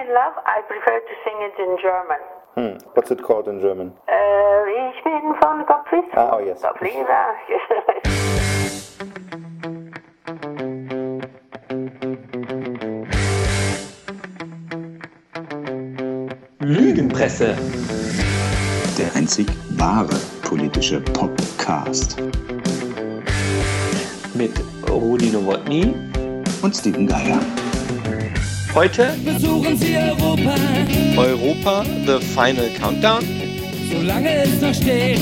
in love, I prefer to sing it in German. Hmm. What's it called in German? Äh, ich bin von Gottfried. Ah, oh yes. Gottfried, Lügenpresse. Der einzig wahre politische Podcast. Mit Rudi Nowotny. Und Steven Geier. Heute Besuchen Sie Europa, Europa The Final Countdown. solange es noch steht.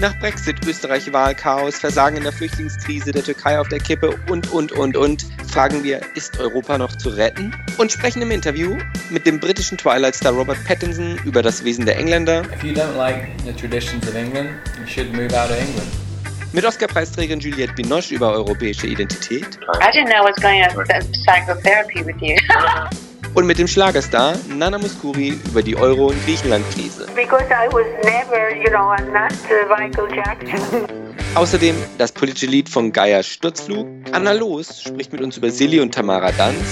Nach Brexit, Österreich Wahlchaos, Versagen in der Flüchtlingskrise, der Türkei auf der Kippe und, und, und, und, fragen wir, ist Europa noch zu retten? Und sprechen im Interview mit dem britischen Twilight-Star Robert Pattinson über das Wesen der Engländer, If you don't like the traditions of England, you should move out of England. Mit Oscar-Preisträgerin Juliette Binoche über europäische Identität I didn't know I was going to psychotherapy with you. und mit dem Schlagerstar Nana Mouskouri über die Euro- und Griechenland-Krise. Because I was never, you know, I'm not Michael Jackson. Außerdem das politische Lied von Geier Sturzflug. Anna Los spricht mit uns über Silly und Tamara Danz.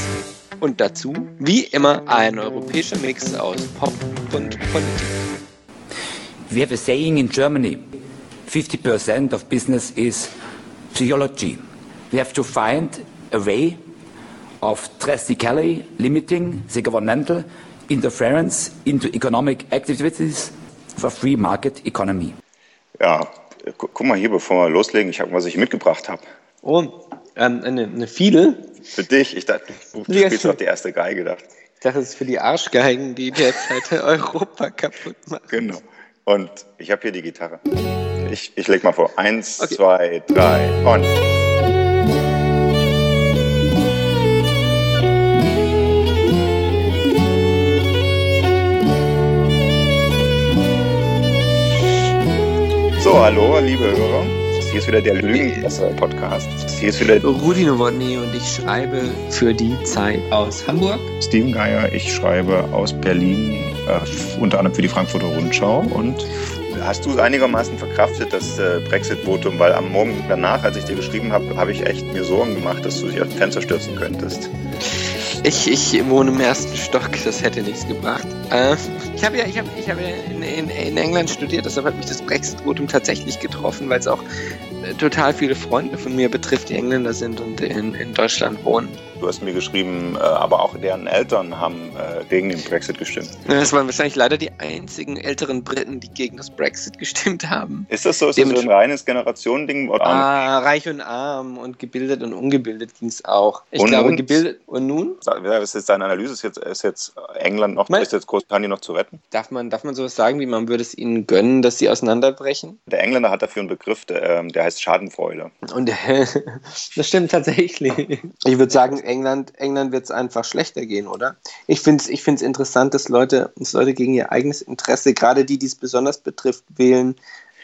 Und dazu, wie immer, ein europäischer Mix aus Pop und Politik. We have a saying in Germany 50% of business is psychology. We have to find a way of drastically limiting the governmental interference into economic activities for free market economy. Ja, gu guck mal hier, bevor wir loslegen, ich habe, was ich mitgebracht habe. Oh, ähm, eine, eine Fiedel. Für dich, ich dachte, du, spielst auf die erste Geige gedacht. Ich dachte, das ist für die Arschgeigen, die derzeit Europa kaputt machen. Genau. Und ich habe hier die Gitarre. Ich, ich leg mal vor. Eins, Okay. zwei, drei und. So, hallo, liebe Hörer. Hier ist wieder der Lügenpresse-Podcast. Hier ist wieder Rudi Nowotny und ich schreibe für die Zeit aus Hamburg. Steven Geier. Ich schreibe aus Berlin, äh, unter anderem für die Frankfurter Rundschau. Und hast du einigermaßen verkraftet das äh, Brexit-Votum? Weil am Morgen danach, als ich dir geschrieben habe, habe ich echt mir Sorgen gemacht, dass du dich aus dem Fenster stürzen könntest. Ich, ich wohne im ersten Stock, das hätte nichts gebracht. Äh, ich habe ja, ich habe, ich habe ja in, in, in England studiert, deshalb hat mich das Brexit-Votum tatsächlich getroffen, weil es auch äh, total viele Freunde von mir betrifft, die Engländer sind und in, in Deutschland wohnen. Du hast mir geschrieben, äh, aber auch deren Eltern haben äh, gegen den Brexit gestimmt. Das waren wahrscheinlich leider die einzigen älteren Briten, die gegen das Brexit gestimmt haben. Ist das so? Ist das so ein reines Generationending? Ah, reich und arm und gebildet und ungebildet ging es auch. Ich Und glaube, nun? gebildet und nun Ja, ist jetzt deine Analyse? Ist jetzt, ist jetzt England noch, Mein- ist jetzt Großbritannien noch zu retten? darf man, darf man sowas sagen, wie man würde es ihnen gönnen, dass sie auseinanderbrechen? Der Engländer hat dafür einen Begriff, der, ähm, der heißt Schadenfreude. Und das stimmt tatsächlich. Ich würde sagen, England, England wird es einfach schlechter gehen, oder? Ich finde es ich interessant, dass Leute, dass Leute gegen ihr eigenes Interesse, gerade die, die es besonders betrifft, wählen.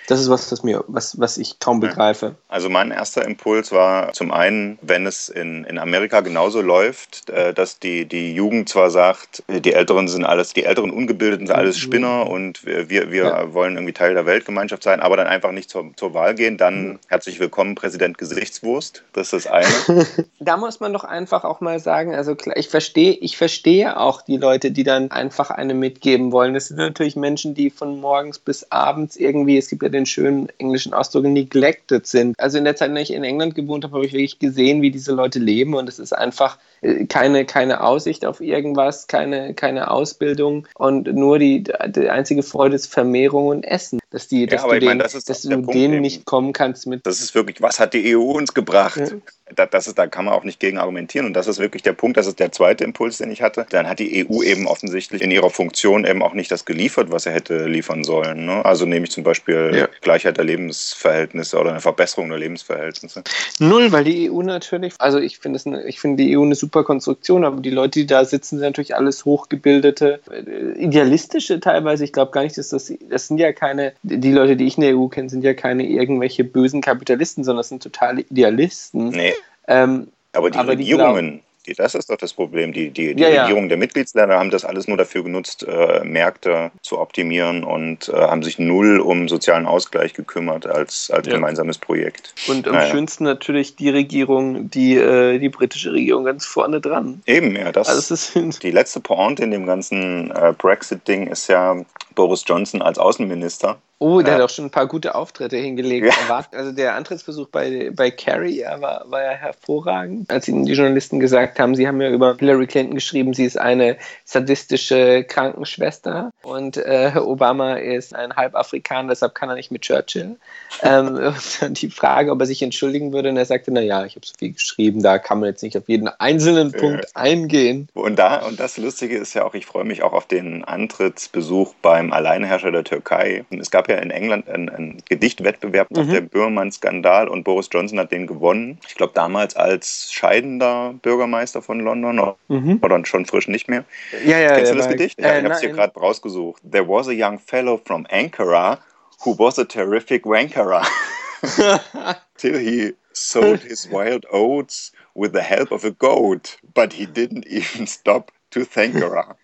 Das ist was, was mir, was, was ich kaum begreife. Also mein erster Impuls war zum einen, wenn es in, in Amerika genauso läuft, äh, dass die, die Jugend zwar sagt, äh, die Älteren sind alles, die älteren Ungebildeten sind alles Spinner und wir, wir, Ja. wollen irgendwie Teil der Weltgemeinschaft sein, aber dann einfach nicht zur, zur Wahl gehen, dann herzlich willkommen, Präsident Gesichtswurst. Das ist das eine. Da muss man doch einfach auch mal sagen, also klar, ich verstehe, ich verstehe auch die Leute, die dann einfach eine mitgeben wollen. Das sind natürlich Menschen, die von morgens bis abends irgendwie, es gibt ja den schönen englischen Ausdruck, neglected sind. Also in der Zeit, in der ich in England gewohnt habe, habe ich wirklich gesehen, wie diese Leute leben und es ist einfach äh, keine, keine Aussicht auf irgendwas, keine, keine Ausbildung und nur die, die einzige Freude ist Vermehrung und Essen. Dass, die, dass du, ich meine, denen, das dass du denen nicht kommen kannst mit Das ist wirklich, was hat die EU uns gebracht? Ja. Da, das ist, da kann man auch nicht gegen argumentieren. Und das ist wirklich der Punkt, das ist der zweite Impuls, den ich hatte. Dann hat die EU eben offensichtlich in ihrer Funktion eben auch nicht das geliefert, was sie hätte liefern sollen. Ne? Also nämlich zum Beispiel Ja. Gleichheit der Lebensverhältnisse oder eine Verbesserung der Lebensverhältnisse. Null, weil die EU natürlich, also ich finde ich finde die EU eine super Konstruktion, aber die Leute, die da sitzen, sind natürlich alles hochgebildete, äh, idealistische teilweise. Ich glaube gar nicht, dass das, das sind ja keine, die Leute, die ich in der EU kenne, sind ja keine irgendwelche bösen Kapitalisten, sondern das sind totale Idealisten. Nee, Ähm, aber die Aber die Regierungen, geht. Das ist doch das Problem. Die, die, die Ja, ja. Regierungen der Mitgliedsländer haben das alles nur dafür genutzt, äh, Märkte zu optimieren und äh, haben sich null um sozialen Ausgleich gekümmert als, als Ja. gemeinsames Projekt. Und am Naja. schönsten natürlich die Regierung, die, äh, die britische Regierung ganz vorne dran. Eben, ja, das, Also ist die letzte Pointe in dem ganzen äh, Brexit-Ding ist ja Boris Johnson als Außenminister. Oh, der Ja. hat auch schon ein paar gute Auftritte hingelegt. Ja. War, also der Antrittsversuch bei, bei Carrie war, war ja hervorragend. Als ihnen die Journalisten gesagt haben, sie haben ja über Hillary Clinton geschrieben, sie ist eine sadistische Krankenschwester und äh, Obama ist ein Halbafrikaner, deshalb kann er nicht mit Churchill. ähm, und dann die Frage, ob er sich entschuldigen würde und er sagte, naja, ich habe so viel geschrieben, da kann man jetzt nicht auf jeden einzelnen Punkt eingehen. Und da, und das Lustige ist ja auch, ich freue mich auch auf den Antrittsbesuch beim Alleinherrscher der Türkei. Es gab ja in England einen, einen Gedichtwettbewerb nach Mhm. dem Böhmermann-Skandal und Boris Johnson hat den gewonnen. Ich glaube damals als scheidender Bürgermeister von London Mhm. oder schon frisch nicht mehr. Ja, ja, Kennst du der das Gedicht? Äh, Ja, ich habe es hier gerade rausgesucht. There was a young fellow from Ankara who was a terrific wankerer. Till he sowed his wild oats with the help of a goat, but he didn't even stop to thank her.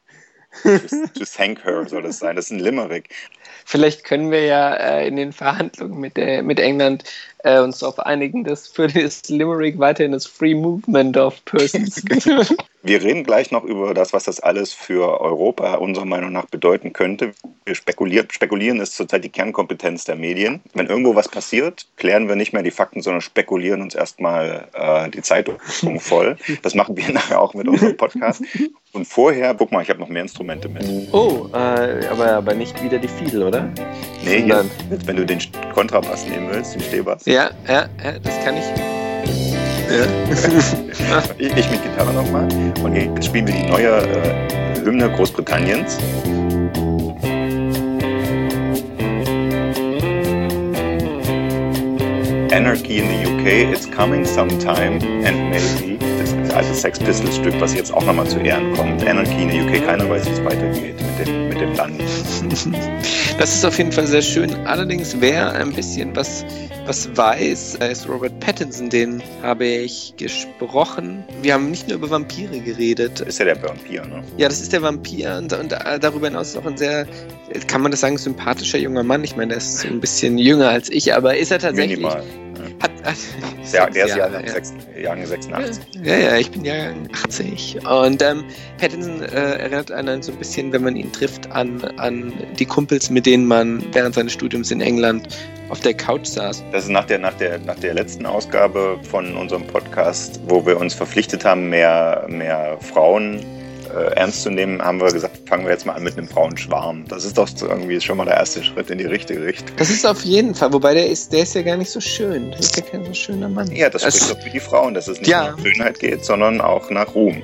To, to thank her soll das sein. Das ist ein Limerick. Vielleicht können wir ja äh, in den Verhandlungen mit, der, mit England äh, uns darauf einigen, dass für das Limerick weiterhin das Free Movement of Persons Wir reden gleich noch über das, was das alles für Europa unserer Meinung nach bedeuten könnte. Wir spekulieren, spekulieren ist zurzeit die Kernkompetenz der Medien. Wenn irgendwo was passiert, klären wir nicht mehr die Fakten, sondern spekulieren uns erstmal äh, die Zeitung voll. Das machen wir nachher auch mit unserem Podcast. Und vorher, guck mal, ich habe noch mehr Instrumente mit. Oh, äh, aber, aber nicht wieder die Fiedel, oder? Nee, jetzt, wenn du den Kontrabass nehmen willst, den Stehbass. Ja, ja, ja, das kann ich. Ja. Ich, mit Gitarre nochmal. Und jetzt spielen wir die neue äh, Hymne Großbritanniens. Anarchy in the UK, it's coming sometime and maybe. Das ist ein altes Sex Pistols Stück, was jetzt auch nochmal zu Ehren kommt. Anarchy in the UK, keiner weiß, wie es weitergeht mit dem, mit dem Land. Das ist auf jeden Fall sehr schön. Allerdings, wer ein bisschen was, was weiß, äh, ist Robert Pattinson. Den habe ich gesprochen. Wir haben nicht nur über Vampire geredet. Ist ja der Vampir, ne? Ja, das ist der Vampir und, und äh, darüber hinaus ist auch ein sehr, kann man das sagen, sympathischer junger Mann. Ich meine, der ist so ein bisschen jünger als ich, aber ist er tatsächlich. Minimal. Hat, hat, Der, der ist Ja, Jahrgang ja. sechs- Jahrgang 86. Ja, ja, ich bin Jahrgang 80. Und ähm, Pattinson äh, erinnert einen so ein bisschen, wenn man ihn trifft, an, an die Kumpels, mit denen man während seines Studiums in England auf der Couch saß. Das ist nach der, nach, der, nach der letzten Ausgabe von unserem Podcast, wo wir uns verpflichtet haben, mehr, mehr Frauen äh, ernst zu nehmen, haben wir gesagt, fangen wir jetzt mal an mit einem Frauenschwarm. Das ist doch irgendwie schon mal der erste Schritt in die richtige Richtung. Das ist auf jeden Fall, wobei der ist, der ist ja gar nicht so schön. Das ist ja kein so schöner Mann. Ja, das Also- spricht doch für die Frauen, dass es nicht Ja. nur um Schönheit geht, sondern auch nach Ruhm.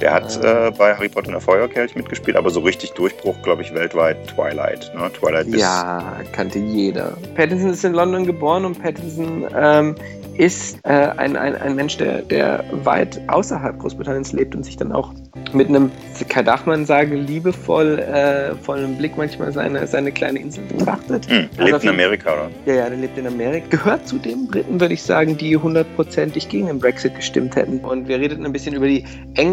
Der hat Ah. äh, bei Harry Potter und der Feuerkelch mitgespielt, aber so richtig Durchbruch, glaube ich, weltweit Twilight. Ne? Twilight Ja, kannte jeder. Pattinson ist in London geboren und Pattinson ähm, ist äh, ein, ein, ein Mensch, der, der weit außerhalb Großbritanniens lebt und sich dann auch mit einem, darf man sagen, liebevoll äh, vollen Blick manchmal seine, seine kleine Insel betrachtet. Hm, Also lebt auf in Amerika, oder? Ja, ja, der lebt in Amerika. Gehört zu den Briten, würde ich sagen, die hundertprozentig gegen den Brexit gestimmt hätten. Und wir redeten ein bisschen über die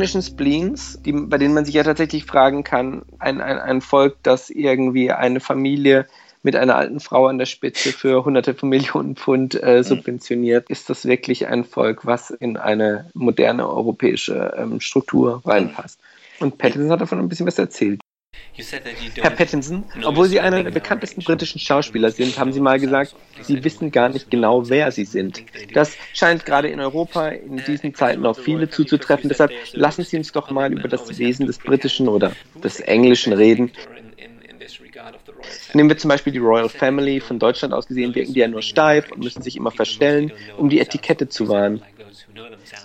englischen Spleens, die, bei denen man sich ja tatsächlich fragen kann, ein, ein, ein Volk, das irgendwie eine Familie mit einer alten Frau an der Spitze für hunderte von Millionen Pfund äh, subventioniert, ist das wirklich ein Volk, was in eine moderne europäische ähm, Struktur reinpasst. Und Pattinson hat davon ein bisschen was erzählt. Herr Pattinson, obwohl Sie einer der bekanntesten britischen Schauspieler sind, haben Sie mal gesagt, Sie wissen gar nicht genau, wer Sie sind. Das scheint gerade in Europa in diesen Zeiten auf viele zuzutreffen. Deshalb lassen Sie uns doch mal über das Wesen des britischen oder des englischen reden. Nehmen wir zum Beispiel die Royal Family. Von Deutschland aus gesehen wirken die ja nur steif und müssen sich immer verstellen, um die Etikette zu wahren.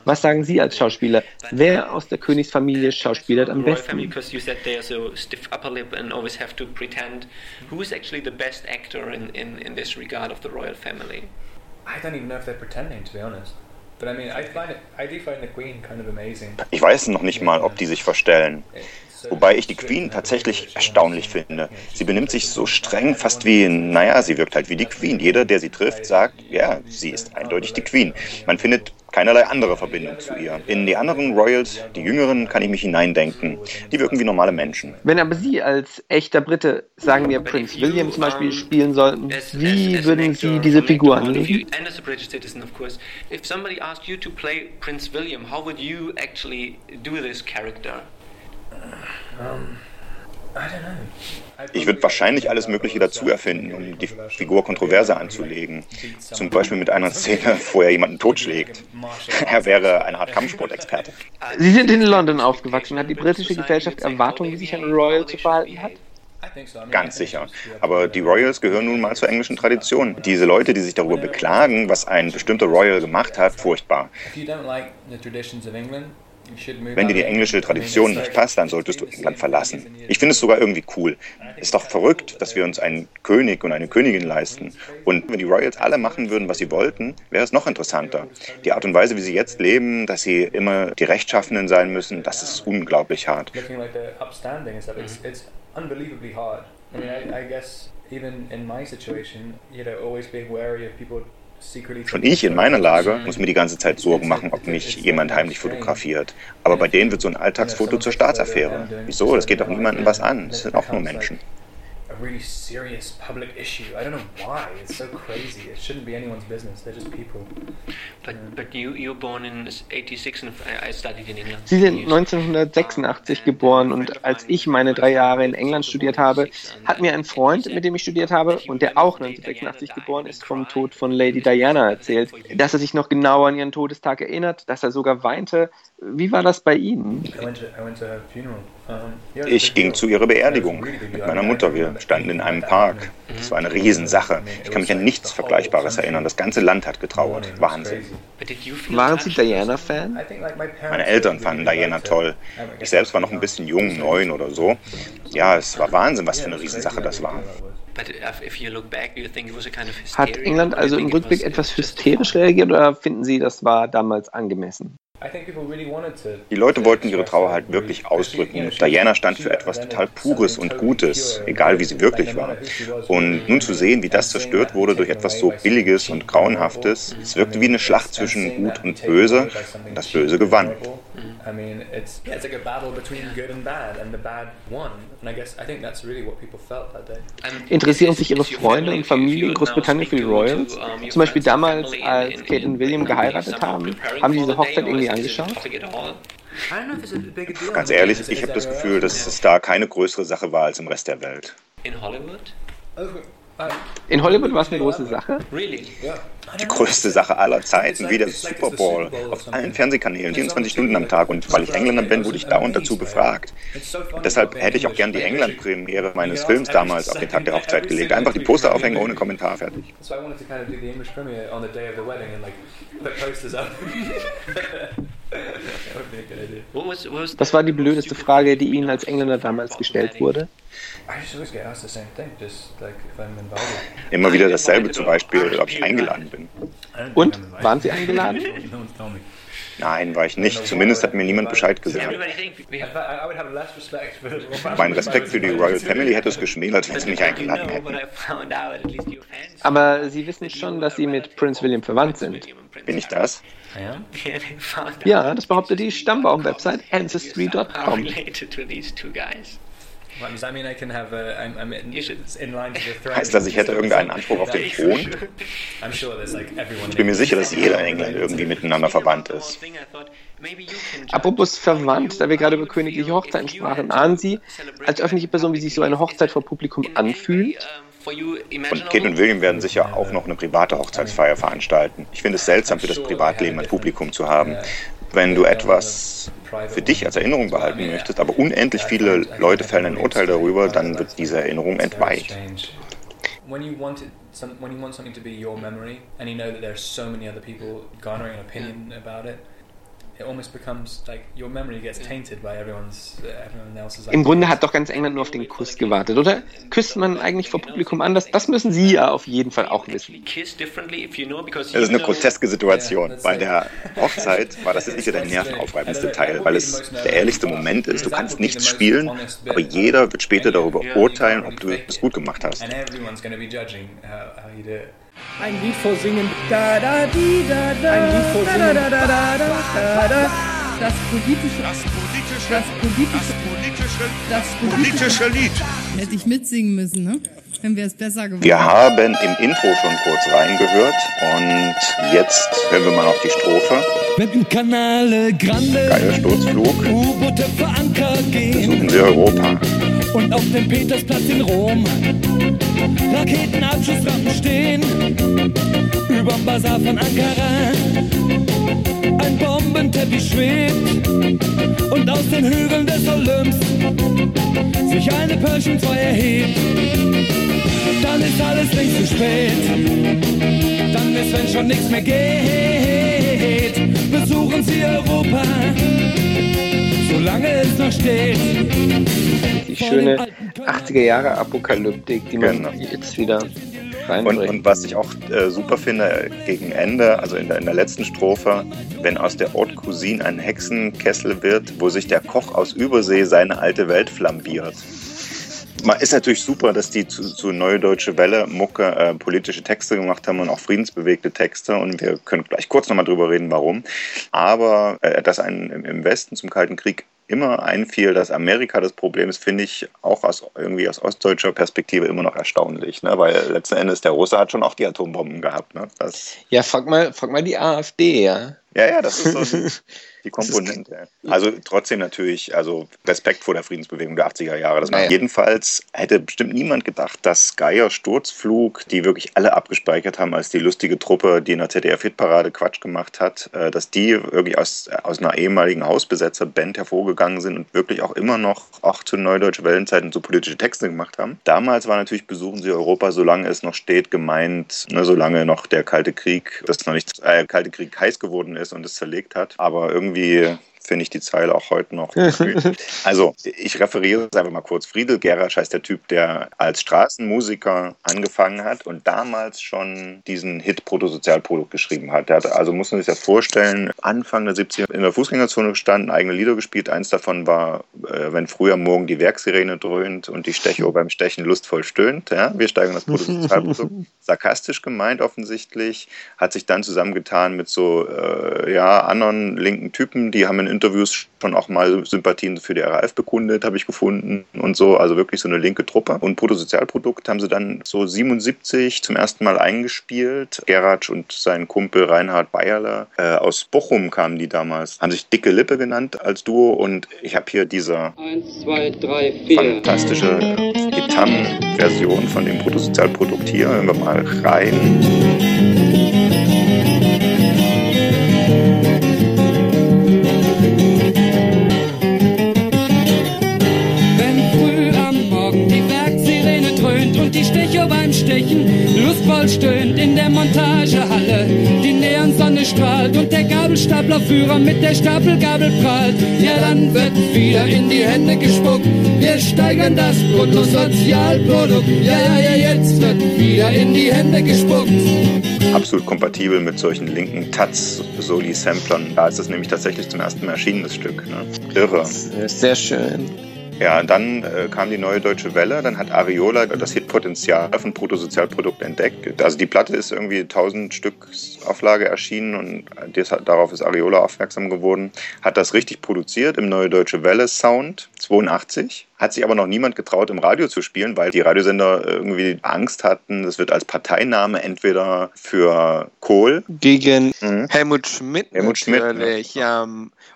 Was sagen Sie als Schauspieler? Wer aus der Königsfamilie schauspielert am besten? family because you said they are so stiff upper lip and always have to pretend. Who is actually the best actor in, in, in this regard of the royal family? I don't even know if they're pretending, to be honest. But I mean, I find it, I do find the Queen kind of amazing. Ich weiß noch nicht mal, ob die sich verstellen. Wobei ich die Queen tatsächlich erstaunlich finde. Sie benimmt sich so streng, fast wie, naja, sie wirkt halt wie die Queen. Jeder, der sie trifft, sagt, ja, sie ist eindeutig die Queen. Man findet keinerlei andere Verbindung zu ihr. In die anderen Royals, die jüngeren, kann ich mich hineindenken. Die wirken wie normale Menschen. Wenn aber Sie als echter Brite, sagen wir Prince William zum Beispiel, spielen sollten, wie würden Sie diese Figur anlegen? And as a British citizen, of course, if somebody asked you to play Prince William, how would you actually do this character? Ich würde wahrscheinlich alles Mögliche dazu erfinden, um die Figur kontroverser anzulegen. Zum Beispiel mit einer Szene, wo er jemanden totschlägt. Er wäre eine Art Kampfsportexperte. Sie sind in London aufgewachsen. Hat die britische Gesellschaft Erwartungen, wie sich ein Royal zu verhalten hat? Ganz sicher. Aber die Royals gehören nun mal zur englischen Tradition. Diese Leute, die sich darüber beklagen, was ein bestimmter Royal gemacht hat, furchtbar. Wenn dir die englische Tradition nicht passt, dann solltest du England verlassen. Ich finde es sogar irgendwie cool. Ist doch verrückt, dass wir uns einen König und eine Königin leisten. Und wenn die Royals alle machen würden, was sie wollten, wäre es noch interessanter. Die Art und Weise, wie sie jetzt leben, dass sie immer die Rechtschaffenen sein müssen, das ist unglaublich hart. unbelievably Schon ich in meiner Lage muss mir die ganze Zeit Sorgen machen, ob mich jemand heimlich fotografiert. Aber bei denen wird so ein Alltagsfoto zur Staatsaffäre. Wieso? Das geht doch niemandem was an. Es sind auch nur Menschen. Really serious public issue. I don't know why. It's so crazy. It shouldn't be anyone's business. They're just people. But but you you were born in '86 and I I studied in England. Sie sind 1986 geboren und als ich meine drei Jahre in England studiert habe, hat mir ein Freund, mit dem ich studiert habe und der auch 1986 geboren ist, vom Tod von Lady Diana erzählt, dass er sich noch genau an ihren Todestag erinnert, dass er sogar weinte. Wie war das bei Ihnen? Ich ging zu ihrer Beerdigung mit meiner Mutter. Wir standen in einem Park. Das war eine Riesensache. Ich kann mich an nichts Vergleichbares erinnern. Das ganze Land hat getrauert. Wahnsinn. Waren Sie? Diana-Fan? Meine Eltern fanden Diana toll. Ich selbst war noch ein bisschen jung, neun oder so. Ja, es war Wahnsinn, was für eine Riesensache das war. big that was. But if, if you look back, do you think it was a kind of Hat? England also im Rückblick was- etwas hysterisch reagiert oder finden Sie, das war damals angemessen? I think people really wanted to- Die Leute wollten ihre Trauer halt wirklich ausdrücken. Diana stand für etwas total Pures und Gutes, egal wie sie wirklich war. Und nun zu sehen, wie das zerstört wurde durch etwas so Billiges und Grauenhaftes, es wirkte wie eine Schlacht zwischen Gut und Böse und das Böse gewann. I mean, it's yeah, it's like a battle between good and bad, and the bad won. And I guess I think that's really what people felt that day. Interessieren sich Ihre Freunde und Familie in Großbritannien für die Royals? um, Zum Beispiel damals, als Kate und William geheiratet haben, haben Sie diese Hochzeit irgendwie angeschaut? Ganz ehrlich, ich habe das Gefühl, dass es da keine größere Sache war als im Rest der Welt. In Hollywood? In Hollywood war es eine große Sache. Really? Die größte Sache aller Zeiten, wie der Super Bowl, auf allen Fernsehkanälen, 24 Stunden am Tag. Und weil ich Engländer bin, wurde ich dauernd dazu befragt. Und deshalb hätte ich auch gern die England-Premiere meines Films damals auf den Tag der Hochzeit gelegt. Einfach die Poster aufhängen ohne Kommentar, fertig. So I wanted to kind of do the English premiere on the day of the wedding and like put posters up. that would be a good idea. What was, what was Das war die blödeste Frage, die Ihnen als Engländer damals gestellt wurde. Immer wieder dasselbe, zum Beispiel, ob ich eingeladen bin. Und? Waren Sie eingeladen? Nein, war ich nicht. Zumindest hat mir niemand Bescheid gesagt. Mein family. Respekt für die Royal Family hätte es geschmälert, wenn sie mich eingeladen hätten. Aber Sie wissen schon, dass Sie mit Prince William verwandt sind. Bin ich das? Ja, das behauptet die Stammbaum-Website Ancestry.com. Heißt das, ich hätte irgendeinen Anspruch auf den Thron? I'm sure there's like everyone. Ich bin mir sicher, dass jeder in England irgendwie miteinander verwandt ist. Apropos verwandt, da wir gerade über königliche Hochzeiten sprachen, ahnen Sie als öffentliche Person, wie sich so eine Hochzeit vor Publikum anfühlt? Und Kate und William werden sicher auch noch eine private Hochzeitsfeier veranstalten. Ich finde es seltsam, für das Privatleben ein Publikum zu haben. Wenn du etwas für dich als Erinnerung behalten möchtest, aber unendlich viele Leute fällen ein Urteil darüber, dann wird diese Erinnerung entweicht. When you want it, some, when you want something to be your memory, and you know that there are so many other people garnering an opinion about it, it almost becomes like your memory gets tainted by everyone's uh, everyone else's. Im Grunde hat doch ganz England nur auf den Kuss gewartet, oder? Küsst man eigentlich vor Publikum anders? Das müssen Sie ja auf jeden Fall auch wissen. Das ist eine groteske Situation. Bei der Hochzeit war das jetzt nicht so der nervenaufreibendste Teil, weil es der ehrlichste Moment ist. Du kannst nichts spielen, aber jeder wird später darüber urteilen, ob du es gut gemacht hast. Ein Lied vorsingen. Da, da, di, da, da. Ein Lied vorsingen. Da, da, da, da, da, da. Das politische. Das politische. Das politische. Das politische Lied. Hätte ich mitsingen müssen, ne? Dann wäre es besser geworden. Wir haben im Intro schon kurz reingehört und jetzt hören wir mal noch die Strophe. Wenn im Kanale Grande Geiler Sturzflug. U-Boote verankert gehen Besuchen wir Europa. und auf dem Petersplatz in Rom Raketenabschussrampen stehen überm Bazar von Ankara. Ein Bombenteppich schwebt und aus den Hügeln des Olymps sich eine 2 erhebt. Dann ist alles längst zu spät. Dann ist, wenn schon nichts mehr geht, besuchen Sie Europa, solange es noch steht. Die schöne 80er Jahre Apokalyptik, die man Genau. jetzt wieder Und, reinbringt. und was ich auch äh, super finde, gegen Ende, also in der, in der letzten Strophe, wenn aus der Haute Cuisine ein Hexenkessel wird, wo sich der Koch aus Übersee seine alte Welt flambiert. Man ist natürlich super, dass die zu, zu Neue Deutsche Welle Mucke äh, politische Texte gemacht haben und auch friedensbewegte Texte. Und wir können gleich kurz nochmal drüber reden, warum. Aber äh, dass einem im- im Westen zum Kalten Krieg immer einfiel, dass Amerika das Problem ist, finde ich auch aus, irgendwie aus ostdeutscher Perspektive immer noch erstaunlich. Ne? Weil letzten Endes der Russe hat schon auch die Atombomben gehabt. Ne? Das, Ja, frag mal, frag mal die AfD, ja. ja, ja, das ist so die, Komponente. Also trotzdem natürlich, also Respekt vor der Friedensbewegung der 80er Jahre. Das Ja, ja. Jedenfalls hätte bestimmt niemand gedacht, dass Geier Sturzflug, die wirklich alle abgespeichert haben als die lustige Truppe, die in der ZDF-Hitparade Quatsch gemacht hat, äh, dass die wirklich aus, aus einer ehemaligen Hausbesetzer-Band hervorgegangen sind und wirklich auch immer noch, auch zu Neudeutsche Wellenzeiten, so politische Texte gemacht haben. Damals war natürlich Besuchen Sie Europa, solange es noch steht, gemeint, ne, solange noch der Kalte Krieg, das noch nicht äh, Kalte Krieg heiß geworden ist und es zerlegt hat. Aber irgendwie Колумбии finde ich die Zeile auch heute noch. also, ich referiere es einfach mal kurz. Friedel Geratsch heißt der Typ, der als Straßenmusiker angefangen hat und damals schon diesen Hit Protosozialprodukt geschrieben hat. Der hat, also muss man sich das vorstellen, Anfang der 70er in der Fußgängerzone gestanden, eigene Lieder gespielt. Eins davon war, äh, wenn früher morgen die Werksirene dröhnt und die Stechuhr beim Stechen lustvoll stöhnt. Ja? Wir steigern das Bruttosozialprodukt. Sarkastisch gemeint offensichtlich, hat sich dann zusammengetan mit so äh, ja, anderen linken Typen, die haben in Interviews schon auch mal Sympathien für die RAF bekundet, habe ich gefunden und so, also wirklich so eine linke Truppe. Und Bruttosozialprodukt haben sie dann so 77 zum ersten Mal eingespielt. Geratsch und sein Kumpel Reinhard Bayerle äh, aus Bochum kamen die damals, haben sich Dicke Lippe genannt als Duo und ich habe hier diese Eins, zwei, drei, fantastische Gitarrenversion von dem Bruttosozialprodukt hier. Hören wir mal rein. Beim Stechen lustvoll stöhnt in der Montagehalle, die Neonsonne strahlt und der Gabelstaplerführer mit der Stapelgabel prahlt, ja dann wird wieder in die Hände gespuckt. Wir steigern das Bruttosozialprodukt, ja ja ja jetzt wird wieder in die Hände gespuckt. Absolut kompatibel mit solchen linken Taz-Soli-Samplern. Da ist es nämlich tatsächlich zum ersten Mal erschienen, das Stück. Ne? Irre. Sehr schön. Ja, dann äh, kam die neue Deutsche Welle, dann hat Ariola das Hitpotenzial von Bruttosozialprodukt entdeckt. Also die Platte ist irgendwie 1000 Stück Auflage erschienen und das, darauf ist Ariola aufmerksam geworden. Hat das richtig produziert im Neue Deutsche Welle Sound 82. Hat sich aber noch niemand getraut, im Radio zu spielen, weil die Radiosender irgendwie Angst hatten, das wird als Parteiname entweder für Kohl. Gegen Mhm. Helmut Schmidt Helmut Schmidt, natürlich. ja.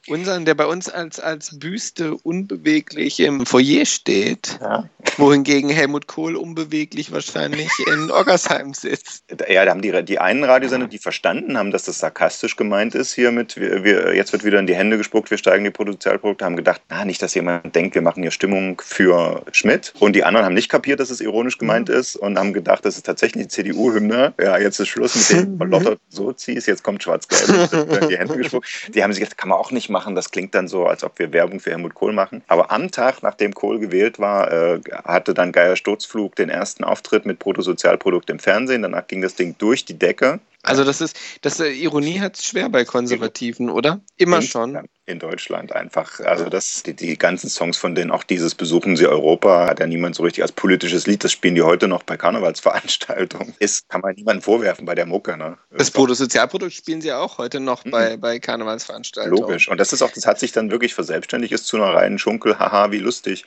Unseren, der bei uns als, als Büste unbeweglich im Foyer steht. Ja. Wohingegen Helmut Kohl unbeweglich wahrscheinlich in Oggersheim sitzt. Ja, da haben die, die einen Radiosender, die verstanden haben, dass das sarkastisch gemeint ist hier mit, wir, wir, jetzt wird wieder in die Hände gespuckt, wir steigen die Potenzialprodukte, haben gedacht, na, nicht, dass jemand denkt, wir machen hier Stimmung für Schmidt. Und die anderen haben nicht kapiert, dass es ironisch gemeint Mhm. ist und haben gedacht, das ist tatsächlich eine CDU-Hymne. Ja, jetzt ist Schluss mit den verlotterten Sozis, jetzt kommt Schwarz-Gelb, die Hände gespuckt. Die haben sich gedacht, kann man auch nicht machen. Das klingt dann so, als ob wir Werbung für Helmut Kohl machen. Aber am Tag, nachdem Kohl gewählt war, äh, hatte dann Geier Sturzflug den ersten Auftritt mit Bruttosozialprodukt im Fernsehen. Danach ging das Ding durch die Decke. Also das ist, das äh, Ironie hat es schwer bei Konservativen, oder? Immer in, schon. In Deutschland einfach. Also das, die, die ganzen Songs von denen, auch dieses Besuchen Sie Europa, hat ja niemand so richtig als politisches Lied. Das spielen die heute noch bei Karnevalsveranstaltungen. Ist, kann man niemandem vorwerfen bei der Mucke. Ne? Das Bruttosozialprodukt spielen sie auch heute noch bei, bei Karnevalsveranstaltungen. Logisch. Und das ist auch, das hat sich dann wirklich verselbstständigt, ist zu einer reinen Schunkel, haha, wie lustig,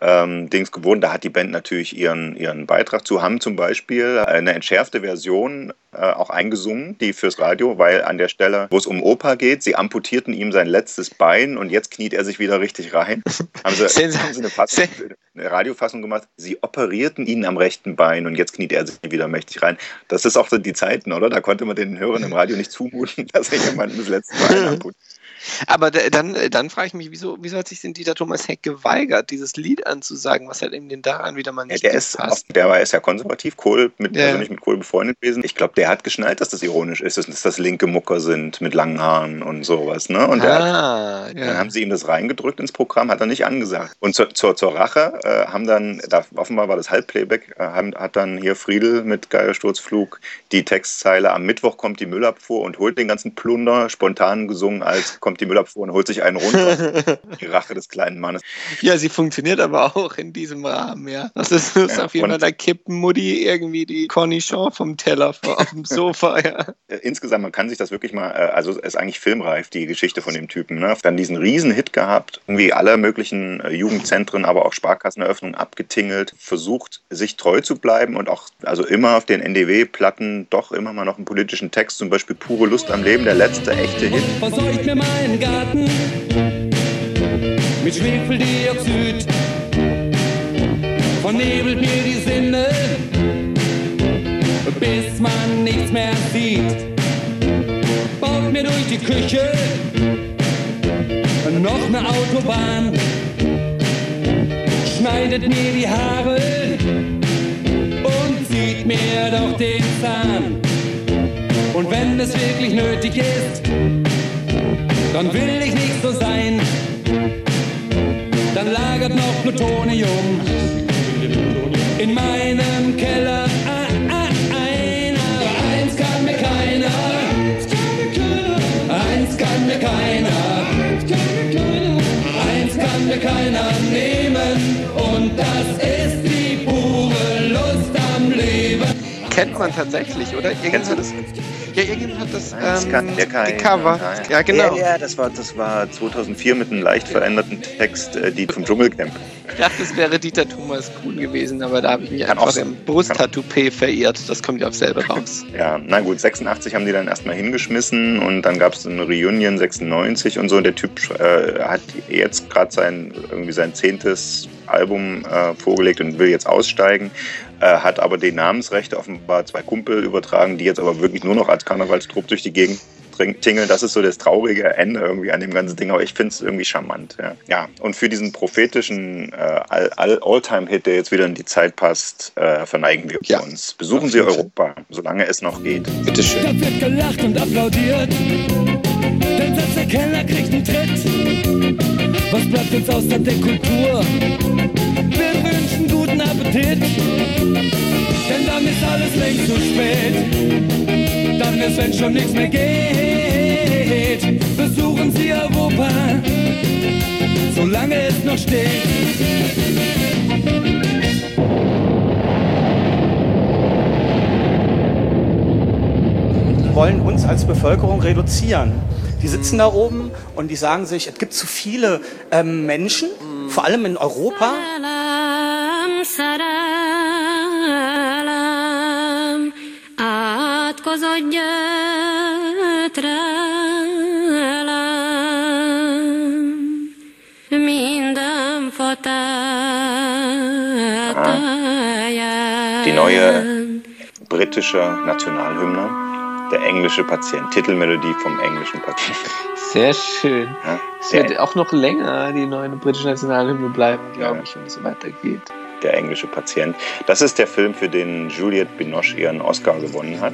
ähm, Dings geworden. Da hat die Band natürlich ihren, ihren Beitrag zu, haben zum Beispiel eine entschärfte Version äh, auch eingesungen, die fürs Radio, weil an der Stelle, wo es um Opa geht, sie amputierten ihm sein letztes Bein und jetzt kniet er sich wieder richtig rein. Haben sie, haben sie eine, Fassung, eine Radiofassung gemacht. Sie operierten ihn am rechten Bein und jetzt kniet er sich wieder mächtig rein. Das ist auch so die Zeiten, oder? Da konnte man den Hörern im Radio nicht zumuten, dass er jemanden das letzte Bein amputiert. Aber da- dann, dann frage ich mich, wieso, wieso hat sich denn Dieter Thomas Heck geweigert, dieses Lied anzusagen? Was hat ihm denn daran wieder mal Ja, nicht der ist, auch, der war ist ja konservativ, Kohl, mit, Ja. also nicht mit Kohl befreundet gewesen. Ich glaube, der hat geschnallt, dass das ironisch ist, dass das linke Mucker sind mit langen Haaren und sowas. Ne? Und Ah, hat, ja. dann haben sie ihm das reingedrückt ins Programm, hat er nicht angesagt. Und zur, zur, zur Rache äh, haben dann, da, offenbar war das Halbplayback, äh, haben, hat dann hier Friedel mit Geiersturzflug die Textzeile Am Mittwoch kommt die Müllabfuhr und holt den ganzen Plunder, spontan gesungen als kommt die Müllabfuhr und holt sich einen runter. die Rache des kleinen Mannes. Ja, sie funktioniert aber auch in diesem Rahmen, ja. Das ist, das ist Ja, auf jeden Fall, da kippt Mutti irgendwie die Cornichon vom Teller auf dem Sofa, ja. Äh, Insgesamt, man kann sich das wirklich mal, äh, also es ist eigentlich filmreif, die Geschichte von dem Typen. Ne? Dann diesen Riesenhit gehabt, irgendwie alle möglichen äh, Jugendzentren, aber auch Sparkasseneröffnungen abgetingelt, versucht, sich treu zu bleiben und auch, also immer auf den NDW-Platten doch immer mal noch einen politischen Text, zum Beispiel Pure Lust am Leben, der letzte echte Hit. verseucht mir meinen Garten mit Schwefeldioxid, vernebelt mir die Sinne, bis man nichts mehr sieht. Baut mir durch die Küche noch eine Autobahn, schneidet mir die Haare und zieht mir doch den Zahn. Und wenn es wirklich nötig ist, dann will ich nicht so sein. Dann lagert noch Plutonium in meinem Keller. Ah, ah, ein, aber eins kann mir keiner. Eins kann mir keiner. Eins kann mir keiner nehmen. Und das ist die pure Lust am Leben. Kennt man tatsächlich, oder? Irgendjemand hat das, ja, irgendjemand hat das, ähm, gecovert. Ja, genau. Ja, ja, das war, das war 2004 mit einem leicht veränderten Text, äh, die vom Dschungelcamp. Ich dachte, es wäre Dieter Thomas Kuhn gewesen, aber da habe ich mich Kann auch einfach im Brusttattoo-P verirrt. Das kommt ja auf selber raus. Ja, na gut, 86 haben die dann erstmal hingeschmissen und dann gab es eine Reunion 96 und so. Und der Typ äh, hat jetzt gerade sein, irgendwie sein zehntes Album äh, vorgelegt und will jetzt aussteigen, äh, hat aber die Namensrechte offenbar zwei Kumpel übertragen, die jetzt aber wirklich nur noch als Karnevalstrupp durch die Gegend tingeln. Das ist so das traurige Ende irgendwie an dem ganzen Ding, aber ich finde es irgendwie charmant. Ja. ja, und für diesen prophetischen äh, All- All- All-Time-Hit, der jetzt wieder in die Zeit passt, äh, verneigen wir Ja. uns. Besuchen Sie Europa, solange es noch geht. Bitteschön. Da wird gelacht und applaudiert. Denn selbst der Kellner kriegt einen Tritt. Was bleibt uns außer der Kultur? Wir wünschen guten Appetit. Denn dann ist alles längst zu spät. Dann ist, wenn schon nichts mehr geht. Besuchen Sie Europa, solange es noch steht. wollen uns als Bevölkerung reduzieren. Die sitzen da oben und die sagen sich, es gibt zu viele ähm, Menschen, vor allem in Europa, Salam, salam, minden fotáján. Die neue britische Nationalhymne Der englische Patient. Titelmelodie vom englischen Patient. Sehr schön. Ja, Es wird auch noch länger die neue britische Nationalhymne bleiben, glaube Ja. ich, wenn es so weitergeht. der englische Patient. Das ist der Film, für den Juliette Binoche ihren Oscar gewonnen hat.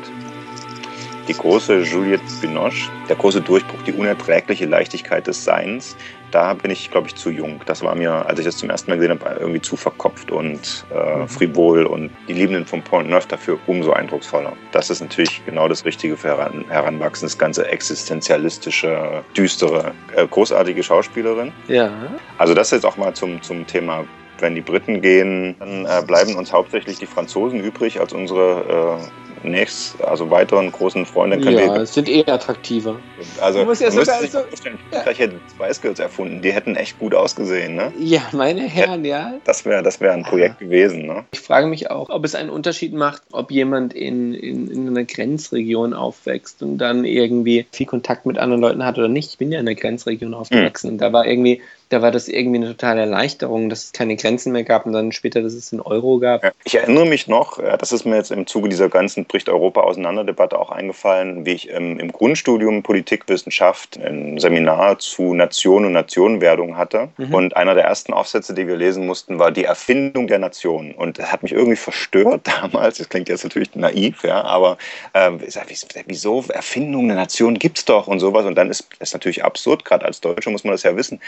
Die große Juliette Binoche, der große Durchbruch, die unerträgliche Leichtigkeit des Seins. Da bin ich, glaube ich, zu jung. Das war mir, als ich das zum ersten Mal gesehen habe, irgendwie zu verkopft und äh, frivol. Und die Liebenden von Pont Neuf dafür umso eindrucksvoller. Das ist natürlich genau das Richtige für Heran Heranwachsen, das ganze existenzialistische, düstere, äh, großartige Schauspielerin. Ja. Also das jetzt auch mal zum, zum Thema, wenn die Briten gehen, dann äh, bleiben uns hauptsächlich die Franzosen übrig als unsere äh, nächst, also weiteren großen Freunde. Dann können Ja, wir, es sind eher attraktiver. also Du musst ja sogar sich so- vorstellen, Frankreich hätte Spice Girls erfunden. Die hätten echt gut ausgesehen, ne? Ja, meine Herren, ja. Das wäre das wär ein Projekt gewesen, ne? Ich frage mich auch, ob es einen Unterschied macht, ob jemand in, in, in einer Grenzregion aufwächst und dann irgendwie viel Kontakt mit anderen Leuten hat oder nicht. Ich bin ja in einer Grenzregion aufgewachsen und da war irgendwie, da war das irgendwie eine totale Erleichterung, dass es keine Grenzen mehr gab und dann später, dass es einen Euro gab. Ja, Ich erinnere mich noch, äh, das ist mir jetzt im Zuge dieser ganzen Bricht Europa auseinander Debatte auch eingefallen, wie ich ähm, im Grundstudium Politikwissenschaft ein Seminar zu Nation und Nationenwerdung hatte. Mhm. Und einer der ersten Aufsätze, die wir lesen mussten, war die Erfindung der Nation. Und das hat mich irgendwie verstört damals. Das klingt jetzt natürlich naiv, ja, aber ähm, sag, wieso- Erfindung der Nation gibt's doch und sowas. Und dann ist es natürlich absurd, gerade als Deutscher muss man das ja wissen.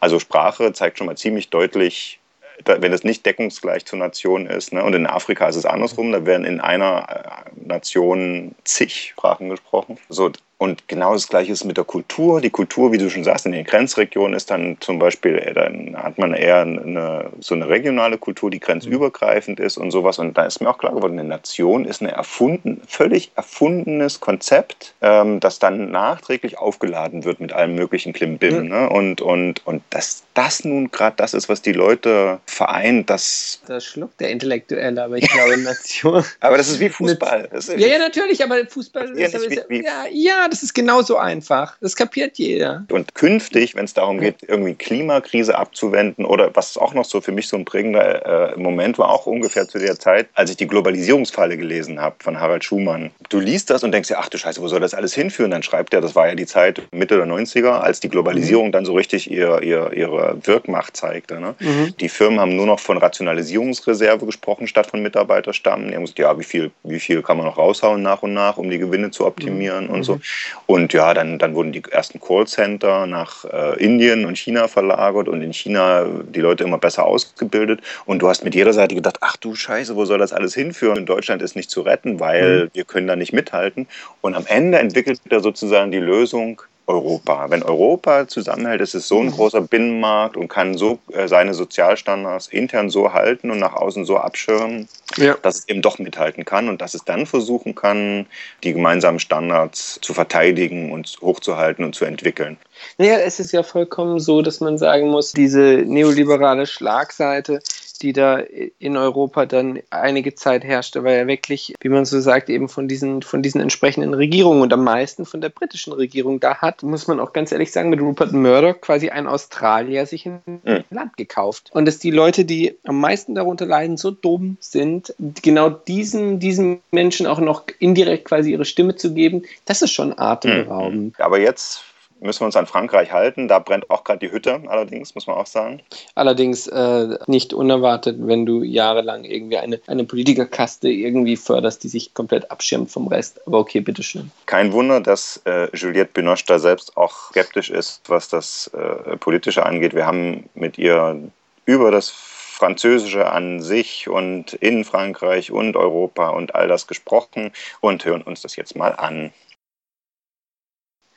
Also Sprache zeigt schon mal ziemlich deutlich, wenn es nicht deckungsgleich zur Nation ist. Ne? Und in Afrika ist es andersrum. Da werden in einer äh, Nation zig Sprachen gesprochen. So, und genau das Gleiche ist mit der Kultur. Die Kultur, wie du schon sagst, in den Grenzregionen ist dann zum Beispiel, äh, dann hat man eher eine, so eine regionale Kultur, die grenzübergreifend ist und sowas. Und da ist mir auch klar geworden, eine Nation ist ein erfunden, völlig erfundenes Konzept, ähm, das dann nachträglich aufgeladen wird mit allem möglichen Klimbim. Mhm. Ne? Und, und, und dass das nun gerade das ist, was die Leute vereint, das. Da schluckt der Intellektuelle, aber ich glaube, Nation. Aber das ist wie Fußball. Das ist Ja, ja, natürlich, aber Fußball Ja, ist, nicht ist, wie- wie- ja, ja, das ist genauso einfach. Das kapiert jeder. Und künftig, wenn es darum geht, irgendwie Klimakrise abzuwenden oder was auch noch so für mich so ein prägender äh, Moment war, auch ungefähr zu der Zeit, als ich die Globalisierungsfalle gelesen habe von Harald Schumann. Du liest das und denkst dir, ach du Scheiße, wo soll das alles hinführen? Dann schreibt er, das war ja die Zeit Mitte der 90er, als die Globalisierung dann so richtig ihr, ihr, ihre Wirkmacht zeigte. Ne? Mhm. Die Firmen haben nur noch von Rationalisierungsreserve gesprochen, statt von Mitarbeiterstamm. Die haben gesagt, ja, wie viel, wie viel kann man noch raushauen nach und nach, um die Gewinne zu optimieren und so. Und ja, dann, dann wurden die ersten Callcenter nach äh, Indien und China verlagert und in China die Leute immer besser ausgebildet. Und du hast mit jeder Seite gedacht, ach du Scheiße, wo soll das alles hinführen? In Deutschland ist nicht zu retten, weil wir können da nicht mithalten. Und am Ende entwickelt er sozusagen die Lösung, Europa. Wenn Europa zusammenhält, ist es so ein großer Binnenmarkt und kann so äh, seine Sozialstandards intern so halten und nach außen so abschirmen, Ja. dass es eben doch mithalten kann und dass es dann versuchen kann, die gemeinsamen Standards zu verteidigen und hochzuhalten und zu entwickeln. Naja, es ist ja vollkommen so, dass man sagen muss, diese neoliberale Schlagseite, die da in Europa dann einige Zeit herrschte, war ja wirklich, wie man so sagt, eben von diesen, von diesen entsprechenden Regierungen und am meisten von der britischen Regierung. Da hat, muss man auch ganz ehrlich sagen, mit Rupert Murdoch quasi ein Australier sich ein Mhm. Land gekauft. Und dass die Leute, die am meisten darunter leiden, so dumm sind, genau diesen, diesen Menschen auch noch indirekt quasi ihre Stimme zu geben, das ist schon atemberaubend. Aber jetzt müssen wir uns an Frankreich halten. Da brennt auch gerade die Hütte, allerdings, muss man auch sagen. Allerdings äh, nicht unerwartet, wenn du jahrelang irgendwie eine, eine Politikerkaste irgendwie förderst, die sich komplett abschirmt vom Rest. Aber okay, bitteschön. Kein Wunder, dass äh, Juliette Binoche da selbst auch skeptisch ist, was das äh, Politische angeht. Wir haben mit ihr über das Französische an sich und in Frankreich und Europa und all das gesprochen und hören uns das jetzt mal an.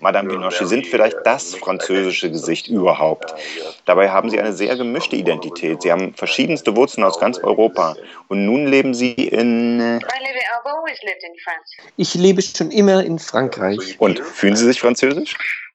Madame Binoche, Sie sind vielleicht das französische Gesicht überhaupt. Dabei haben Sie eine sehr gemischte Identität. Sie haben verschiedenste Wurzeln aus ganz Europa. Und nun leben Sie in... äh, I live, I've always lived in France. Ich lebe schon immer in Frankreich. Und fühlen Sie sich französisch?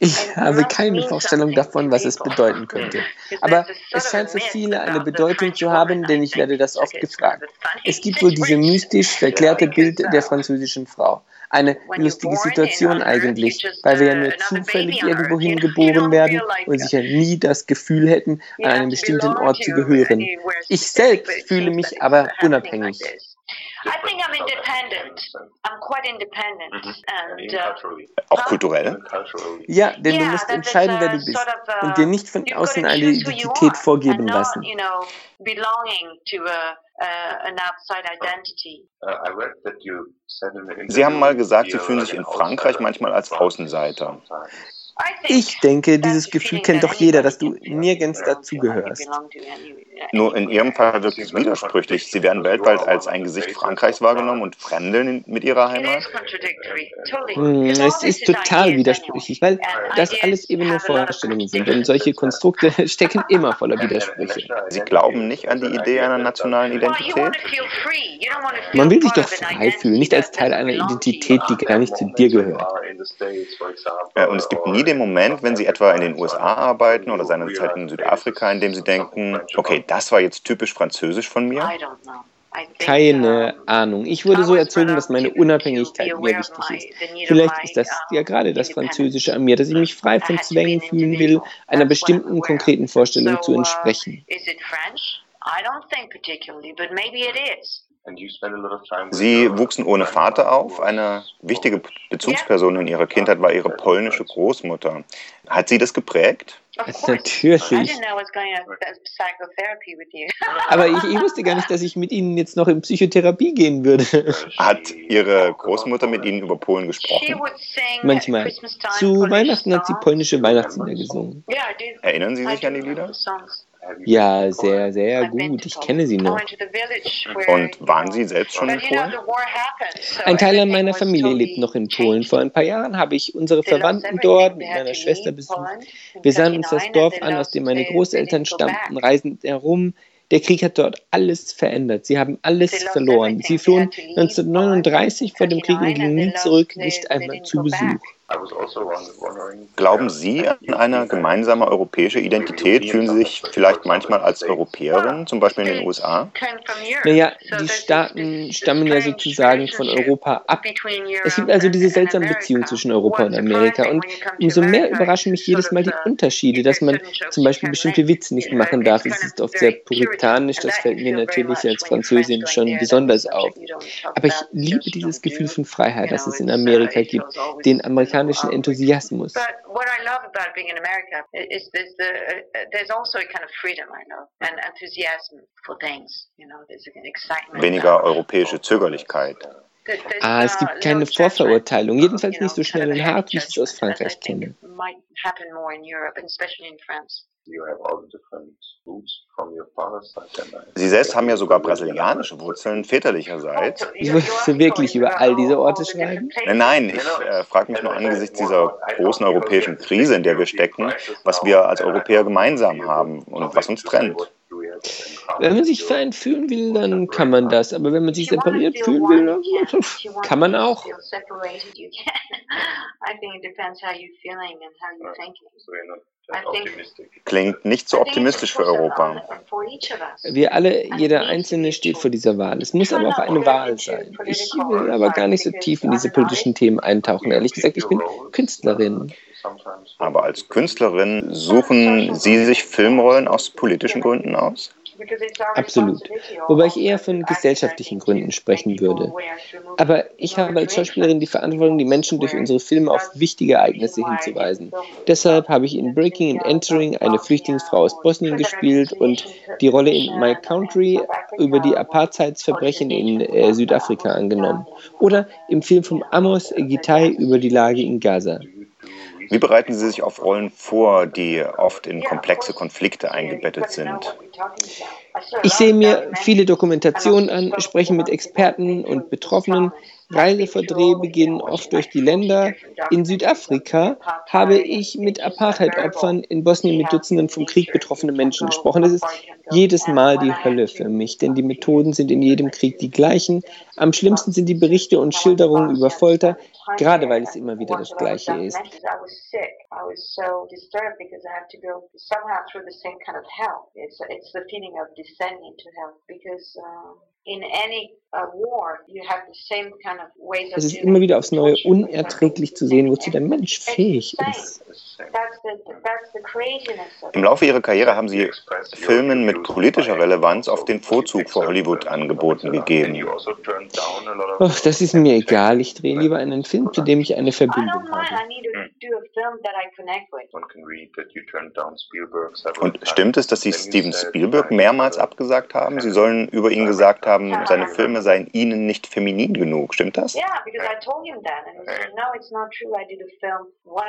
Ich habe keine Vorstellung davon, was es bedeuten könnte. Aber es scheint für viele eine Bedeutung zu haben, denn ich werde das oft gefragt. Es gibt wohl diese mystisch verklärte Bild der französischen Frau. Eine lustige Situation eigentlich, weil wir ja nur zufällig irgendwo hingeboren werden und sicher nie das Gefühl hätten, an einen bestimmten Ort zu gehören. Ich selbst fühle mich aber unabhängig. I think I'm independent. I'm quite independent. And uh, Auch kulturell? Ja, denn du Yeah, musst that entscheiden, wer du bist sort of, uh, und dir nicht von außen eine choose who you Identität are vorgeben and not, lassen. you know, belonging to a, uh, an outside identity. Sie haben mal gesagt, Sie fühlen sich in Frankreich manchmal als Außenseiter. Ich denke, dieses Gefühl kennt doch jeder, dass du nirgends dazugehörst. Nur in Ihrem Fall wirkt es widersprüchlich. Sie werden weltweit als ein Gesicht Frankreichs wahrgenommen und fremdeln mit Ihrer Heimat. Hm, Es ist total widersprüchlich, weil das alles eben nur Vorstellungen sind und solche Konstrukte stecken immer voller Widersprüche. Sie glauben nicht an die Idee einer nationalen Identität? Man will sich doch frei fühlen, nicht als Teil einer Identität, die gar nicht zu dir gehört. Äh, Und es gibt nie den Moment, wenn Sie etwa in den USA arbeiten oder seinerzeit in Südafrika, in dem Sie denken, okay, das war jetzt typisch französisch von mir. Keine Ahnung. Ich wurde so erzogen, dass meine Unabhängigkeit mir wichtig ist. Vielleicht ist das ja gerade das Französische an mir, dass ich mich frei von Zwängen fühlen will, einer bestimmten konkreten Vorstellung zu entsprechen. It French? I don't think particularly, but maybe it is. Sie wuchsen ohne Vater auf. Eine wichtige Bezugsperson in Ihrer Kindheit war Ihre polnische Großmutter. Hat sie das geprägt? Natürlich. I didn't know I was going to psychotherapy with you. Aber ich, ich wusste gar nicht, dass ich mit Ihnen jetzt noch in Psychotherapie gehen würde. Hat Ihre Großmutter mit Ihnen über Polen She gesprochen? would sing Manchmal. at Christmas time Zu Polish Weihnachten hat sie polnische Weihnachtslieder gesungen. Yeah, I do. Erinnern Sie sich an die Lieder? Ja, sehr, sehr gut. Ich kenne sie noch. Und waren Sie selbst schon in Polen? Ein Teil meiner Familie lebt noch in Polen. Vor ein paar Jahren habe ich unsere Verwandten dort mit meiner Schwester besucht. Wir sahen uns das 39 Dorf an, aus dem meine Großeltern stammten, reisend herum. Der Krieg hat dort alles verändert. Sie haben alles verloren. Sie flohen had to leave 1939 vor dem Krieg und 39 gingen nie zurück, nicht einmal zu. Besuch. Glauben Sie an eine gemeinsame europäische Identität? Fühlen Sie sich vielleicht manchmal als Europäerin, zum Beispiel in den USA? Naja, die Staaten stammen ja sozusagen von Europa ab. Es gibt also diese seltsame. Beziehung zwischen Europa und Amerika. Und umso mehr überraschen mich jedes Mal die Unterschiede, dass man zum Beispiel bestimmte Witze nicht machen darf. Es ist oft sehr puritanisch, das fällt mir natürlich als Französin schon besonders auf. Aber ich liebe dieses Gefühl von Freiheit, das es in Amerika gibt, den amerikanischen Enthusiasmus. But what I love about being in America is there's the there's a kind of freedom I know and enthusiasm for things. You know, there's an excitement. Weniger europäische Zögerlichkeit. Ah, es gibt keine Vorverurteilung, jedenfalls nicht so schnell und hart, wie ich es aus Frankreich kenne. Sie selbst haben ja sogar brasilianische Wurzeln väterlicherseits. Willst du wirklich über all diese Orte schreiben? Nein, nein, ich äh, frage mich nur angesichts dieser großen europäischen Krise, in der wir stecken, was wir als Europäer gemeinsam haben und was uns trennt. Wenn man sich vereint fühlen will, dann kann man das. Aber wenn man sich separiert fühlen will, dann kann man auch. Klingt nicht so optimistisch für Europa. Wir alle, jeder Einzelne steht vor dieser Wahl. Es muss aber auch eine Wahl sein. Ich will aber gar nicht so tief in diese politischen Themen eintauchen. Ehrlich gesagt, ich bin Künstlerin. Aber als Künstlerin suchen Sie sich Filmrollen aus politischen Gründen aus? Absolut. Wobei ich eher von gesellschaftlichen Gründen sprechen würde. Aber ich habe als Schauspielerin die Verantwortung, die Menschen durch unsere Filme auf wichtige Ereignisse hinzuweisen. Deshalb habe ich in Breaking and Entering eine Flüchtlingsfrau aus Bosnien gespielt und die Rolle in My Country über die Apartheidsverbrechen in äh, Südafrika angenommen. Oder im Film von Amos Gitai über die Lage in Gaza. Wie bereiten Sie sich auf Rollen vor, die oft in komplexe Konflikte eingebettet sind? Ich sehe mir viele Dokumentationen an, spreche mit Experten und Betroffenen, reise vor Drehbeginn oft durch die Länder. In Südafrika habe ich mit Apartheid-Opfern, in Bosnien mit Dutzenden vom Krieg betroffenen Menschen gesprochen. Es ist jedes Mal die Hölle für mich, denn die Methoden sind in jedem Krieg die gleichen. Am schlimmsten sind die Berichte und Schilderungen über Folter, gerade weil es immer wieder das Gleiche ist. Uh, in any war, you have the same kind of ways of Es ist immer wieder aufs Neue unerträglich zu sehen, wozu der Mensch fähig ist. That's the, that's the craziness of Im Laufe ihrer Karriere haben sie Filmen mit politischer Relevanz auf den Vorzug vor Hollywood angeboten gegeben. Ach, das ist mir egal. Ich drehe lieber einen Film, zu dem ich eine I Verbindung habe. I need to do a film that I connect with. Und stimmt es, dass sie Steven Spielberg mehrmals abgesagt haben? Sie sollen über ihn gesagt haben, seine Filme seien ihnen nicht feminin genug. Stimmt das? Yeah, because I told him that, and he said, "No, it's not true. I did a film.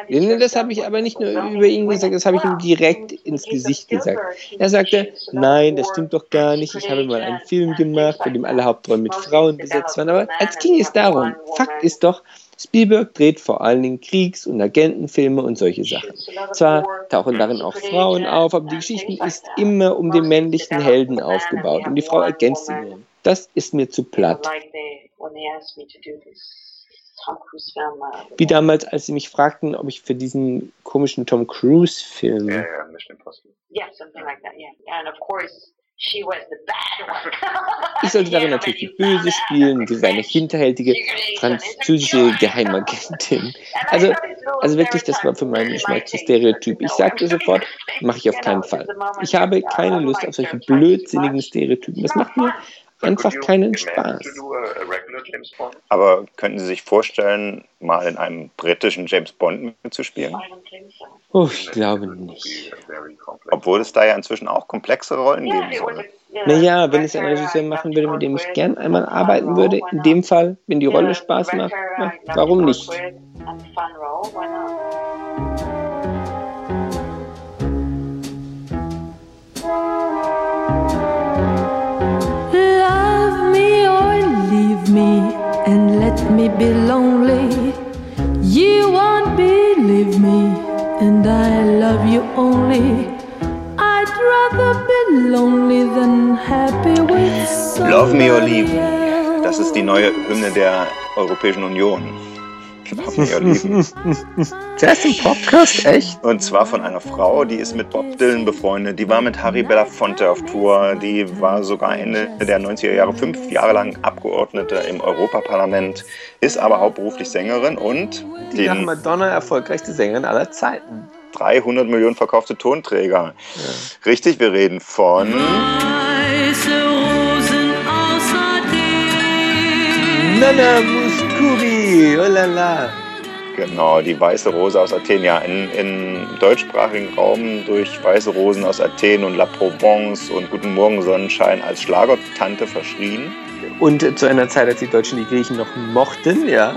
Nee, das habe ich films aber nicht nur über ihn gesagt, das habe ich ihm direkt ins Gesicht gesagt. Er sagte, nein, das stimmt doch gar nicht. Ich habe mal einen Film gemacht, bei dem alle Hauptrollen mit Frauen besetzt waren. Aber als ging es darum. Fakt ist doch, Spielberg dreht vor allen Dingen Kriegs- und Agentenfilme und solche Sachen. Zwar tauchen darin auch Frauen auf, aber die Geschichte ist immer um den männlichen Helden aufgebaut und die Frau ergänzt nur. Das ist mir zu platt. Cruise film, uh, Wie damals, als sie mich fragten, ob ich für diesen komischen Tom Cruise-Film. yeah, something like that. Yeah, and of course she was the bad one. Ich sollte darin natürlich die Böse spielen, diese eine hinterhältige französische Geheimagentin. Also, also wirklich, das war für meinen Geschmack zu Stereotyp. Ich sagte sofort, mache ich auf keinen Fall. Ich habe keine Lust auf solche blödsinnigen Stereotypen. Das macht mir einfach keinen Spaß. Aber könnten Sie sich vorstellen, mal in einem britischen James Bond mitzuspielen? Oh, ich glaube nicht. Obwohl es da ja inzwischen auch komplexere Rollen geben soll. Naja, wenn es ein Regisseur machen würde, mit dem ich gern einmal arbeiten würde, in dem Fall, wenn die Rolle Spaß macht, na, warum nicht? Me be lonely. You won't believe me, and I love you only. I'd rather be lonely than happy with Love Me or Leave Me. Das ist die neue Hymne der Europäischen Union. Leave Me. Das ist ein Podcast, echt? Und zwar von einer Frau, die ist mit Bob Dylan befreundet, die war mit Harry Belafonte auf Tour, die war sogar Ende der 90er Jahre fünf Jahre lang Abgeordnete im Europaparlament, ist aber hauptberuflich Sängerin und Die nach den Madonna erfolgreichste Sängerin aller Zeiten. 300 Millionen verkaufte Tonträger. Richtig, wir reden von Weiße Rosen außerdem. Nana Oh la la. Genau, die Weiße Rose aus Athen. Ja, in, im deutschsprachigen Raum durch Weiße Rosen aus Athen und La Provence und Guten Morgen Sonnenschein als Schlagertante verschrien. Und zu einer Zeit, als die Deutschen die Griechen noch mochten, ja.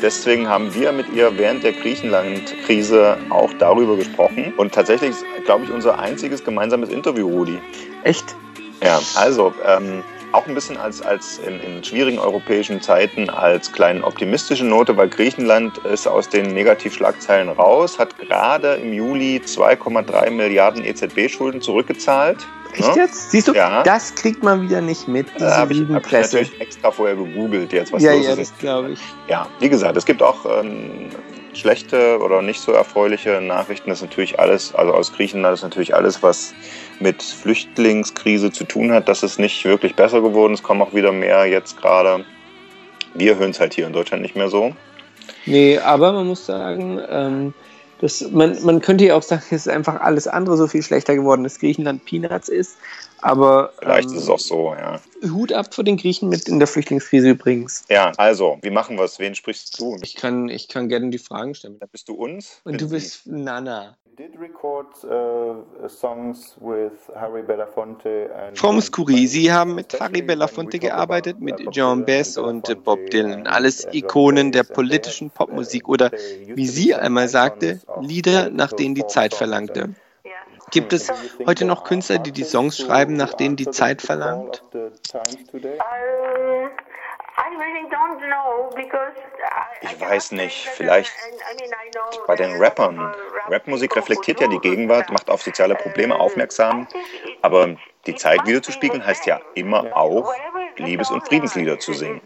Deswegen haben wir mit ihr während der Griechenland-Krise auch darüber gesprochen. Und tatsächlich ist, glaube ich, unser einziges gemeinsames Interview, Rudi. Echt? Ja, also ähm, auch ein bisschen als, als in, in schwierigen europäischen Zeiten als kleine optimistische Note, weil Griechenland ist aus den Negativschlagzeilen raus, hat gerade im Juli 2,3 Milliarden EZB-Schulden zurückgezahlt. Echt Ne? jetzt? Siehst du, Ja. das kriegt man wieder nicht mit, diese habe ich, hab ich natürlich extra vorher gegoogelt jetzt, was Ja, los ja, ist. das glaube ich. Ja, wie gesagt, es gibt auch ähm, schlechte oder nicht so erfreuliche Nachrichten. Ist natürlich alles, also aus Griechenland ist natürlich alles, was mit Flüchtlingskrise zu tun hat. Das ist nicht wirklich besser geworden. Es kommen auch wieder mehr jetzt gerade. Wir hören es halt hier in Deutschland nicht mehr so. Nee, aber man muss sagen, ähm, das, man, man könnte ja auch sagen, es ist einfach alles andere so viel schlechter geworden, dass Griechenland Peanuts ist. Aber Vielleicht ähm, ist es auch so, ja. Hut ab vor den Griechen mit in der Flüchtlingskrise übrigens. Ja, also, wie machen wir es? Wen sprichst du? Ich kann, ich kann gerne die Fragen stellen. Dann bist du uns. Und du bist Nana. did record uh, songs with Harry Belafonte and Frau Muscuri, Sie haben mit Harry Belafonte gearbeitet, mit John Bass und äh, Bob Dylan. Alles Ikonen der politischen Popmusik oder, wie sie einmal sagte, Lieder, nach denen die Zeit verlangte. Gibt es heute noch Künstler, die die Songs schreiben, nach denen die Zeit verlangt? Ich weiß nicht, vielleicht bei den Rappern. Rapmusik reflektiert ja die Gegenwart, macht auf soziale Probleme aufmerksam, aber die Zeit wiederzuspiegeln heißt ja immer auch, Liebes- und Friedenslieder zu singen.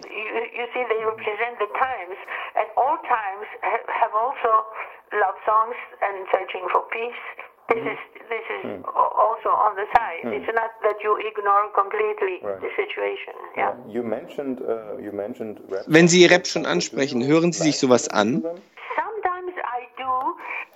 you, see they represent the times and all times ha- have also love songs and searching for peace This is this is also on the side. Mm. It's not that you ignore completely Right. the situation. Yeah. You mentioned, uh, you mentioned rap. Wenn Sie Rap schon ansprechen, hören Sie sich sowas an? Sometimes I do.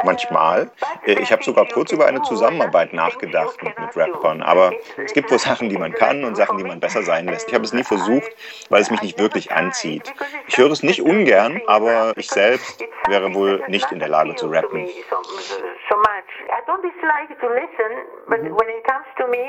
Manchmal. Äh, Ich habe sogar kurz über eine Zusammenarbeit nachgedacht mit, mit Rappern. Aber es gibt wohl Sachen, die man kann und Sachen, die man besser sein lässt. Ich habe es nie versucht, weil es mich nicht wirklich anzieht. Ich höre es nicht ungern, aber ich selbst wäre wohl nicht in der Lage zu rappen. so, so much. I don't dislike to listen, but when it comes to me,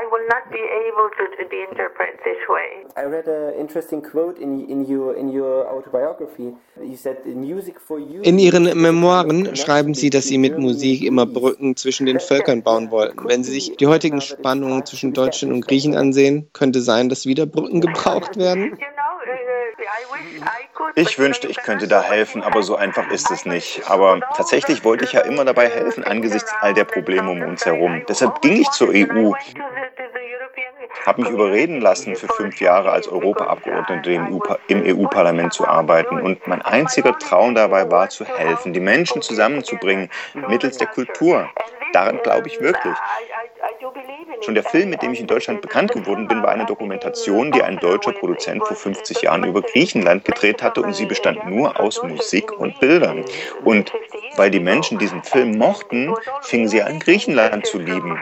I will not be able to, to interpret this way. I read an interesting quote in, in, your, in your autobiography. You said music for you. In Ihren Memoiren schreiben Sie, dass Sie mit Musik immer Brücken zwischen den Völkern bauen wollten. Wenn Sie sich die heutigen Spannungen zwischen Deutschland und Griechen ansehen, könnte sein, dass wieder Brücken gebraucht werden? Ich wünschte, ich könnte da helfen, aber so einfach ist es nicht. Aber tatsächlich wollte ich ja immer dabei helfen angesichts all der Probleme um uns herum. Deshalb ging ich zur EU, habe mich überreden lassen, für fünf Jahre als Europaabgeordnete im EU im EU-Parlament zu arbeiten. Und mein einziger Traum dabei war, zu helfen, die Menschen zusammenzubringen mittels der Kultur. Daran glaube ich wirklich. Schon der Film, mit dem ich in Deutschland bekannt geworden bin, war eine Dokumentation, die ein deutscher Produzent vor 50 Jahren über Griechenland gedreht hatte und sie bestand nur aus Musik und Bildern. Und weil die Menschen diesen Film mochten, fingen sie an, Griechenland zu lieben.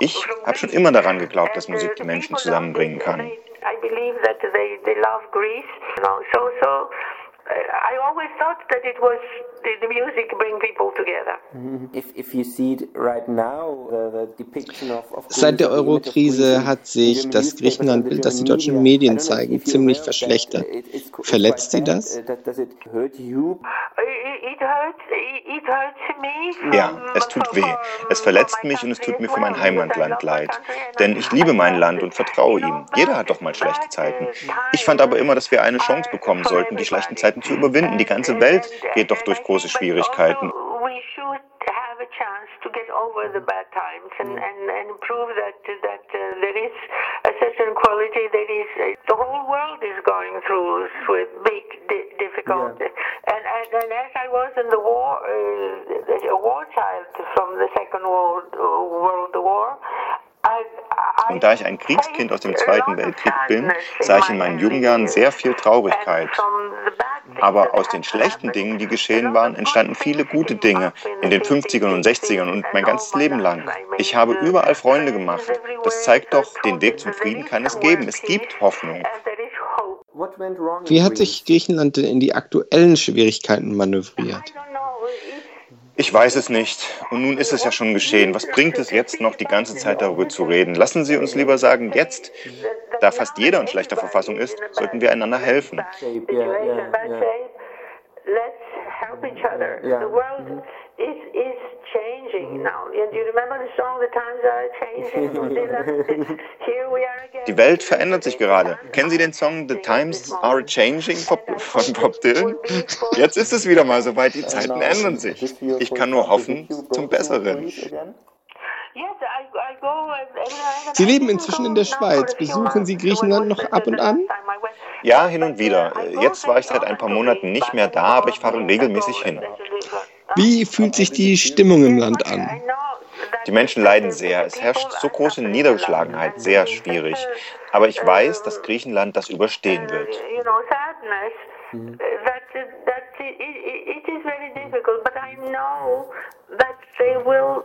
Ich habe schon immer daran geglaubt, dass Musik die Menschen zusammenbringen kann. I believe that they, they love Greece. So so I always thought that it was the, the music bring people together. If, if you see it right now, the, the depiction of, of Seit der Eurokrise hat sich das Griechenland-Bild, das die deutschen Medien zeigen, ziemlich verschlechtert. Verletzt Sie das? Does it hurt you? It hurts, it hurts me. Ja, es tut weh. Es verletzt mich und es tut mir für mein Heimatland leid. Denn ich liebe mein Land und vertraue ihm. Jeder hat doch mal schlechte Zeiten. Ich fand aber immer, dass wir eine Chance bekommen sollten, die schlechten Zeiten zu überwinden. Die ganze Welt geht doch durch große Schwierigkeiten. We should have a chance to get over the bad times and, and, and prove that that there is a certain quality that is the whole world is going through with big di- difficulties. And, and and as I was in the war, a war child from the Second World World War. I, I Und da ich ein Kriegskind aus dem Zweiten Weltkrieg bin, sah ich in meinen Jugendjahren sehr viel Traurigkeit. Aber aus den schlechten Dingen, die geschehen waren, entstanden viele gute Dinge in den 50ern und 60ern und mein ganzes Leben lang. Ich habe überall Freunde gemacht. Das zeigt doch, den Weg zum Frieden kann es geben. Es gibt Hoffnung. Wie hat sich Griechenland denn in die aktuellen Schwierigkeiten manövriert? Ich weiß es nicht. Und nun ist es ja schon geschehen. Was bringt es jetzt noch, die ganze Zeit darüber zu reden? Lassen Sie uns lieber sagen, jetzt, da fast jeder in schlechter Verfassung ist, sollten wir einander helfen. Let's help each other. Yeah. The world is is changing now. And do you remember the song "The Times Are Changing"? Here we are again. Die Welt verändert sich gerade. Kennen Sie den Song The Times Are Changing von Bob Dylan? Jetzt ist es wieder mal soweit, die Zeiten ändern sich. Ich kann nur hoffen zum Besseren. Sie leben inzwischen in der Schweiz. Besuchen Sie Griechenland noch ab und an? Ja, hin und wieder. Jetzt war ich seit ein paar Monaten nicht mehr da, aber ich fahre regelmäßig hin. Wie fühlt sich die Stimmung im Land an? Die Menschen leiden sehr. Es herrscht so große Niedergeschlagenheit, sehr schwierig. Aber ich weiß, dass Griechenland das überstehen wird. you difficult, but I know that they will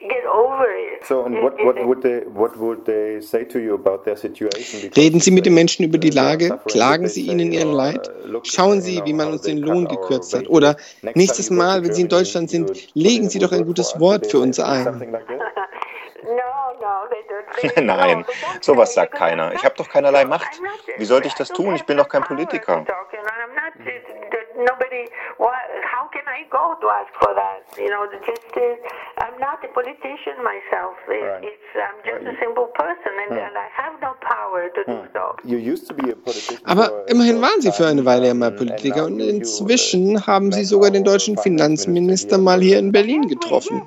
get over it. So, and what, what would they what would they say to you about their situation? Because Reden Sie mit den Menschen über die Lage? Klagen Sie ihnen ihr Leid? Schauen Sie, wie man uns den Lohn gekürzt hat? Oder nächstes Mal, wenn Sie in Deutschland sind, legen Sie doch ein gutes Wort für uns ein. Nein, sowas sagt keiner. Ich habe doch keinerlei Macht. Wie sollte ich das tun? Ich bin doch kein Politiker. Nobody. Why, how can I go to ask for that? You know, just. Uh, I'm not a politician myself. It, It's. I'm just a simple person, and, and I have no politician. Aber immerhin waren Sie für eine Weile ja mal Politiker und inzwischen haben Sie sogar den deutschen Finanzminister mal hier in Berlin getroffen.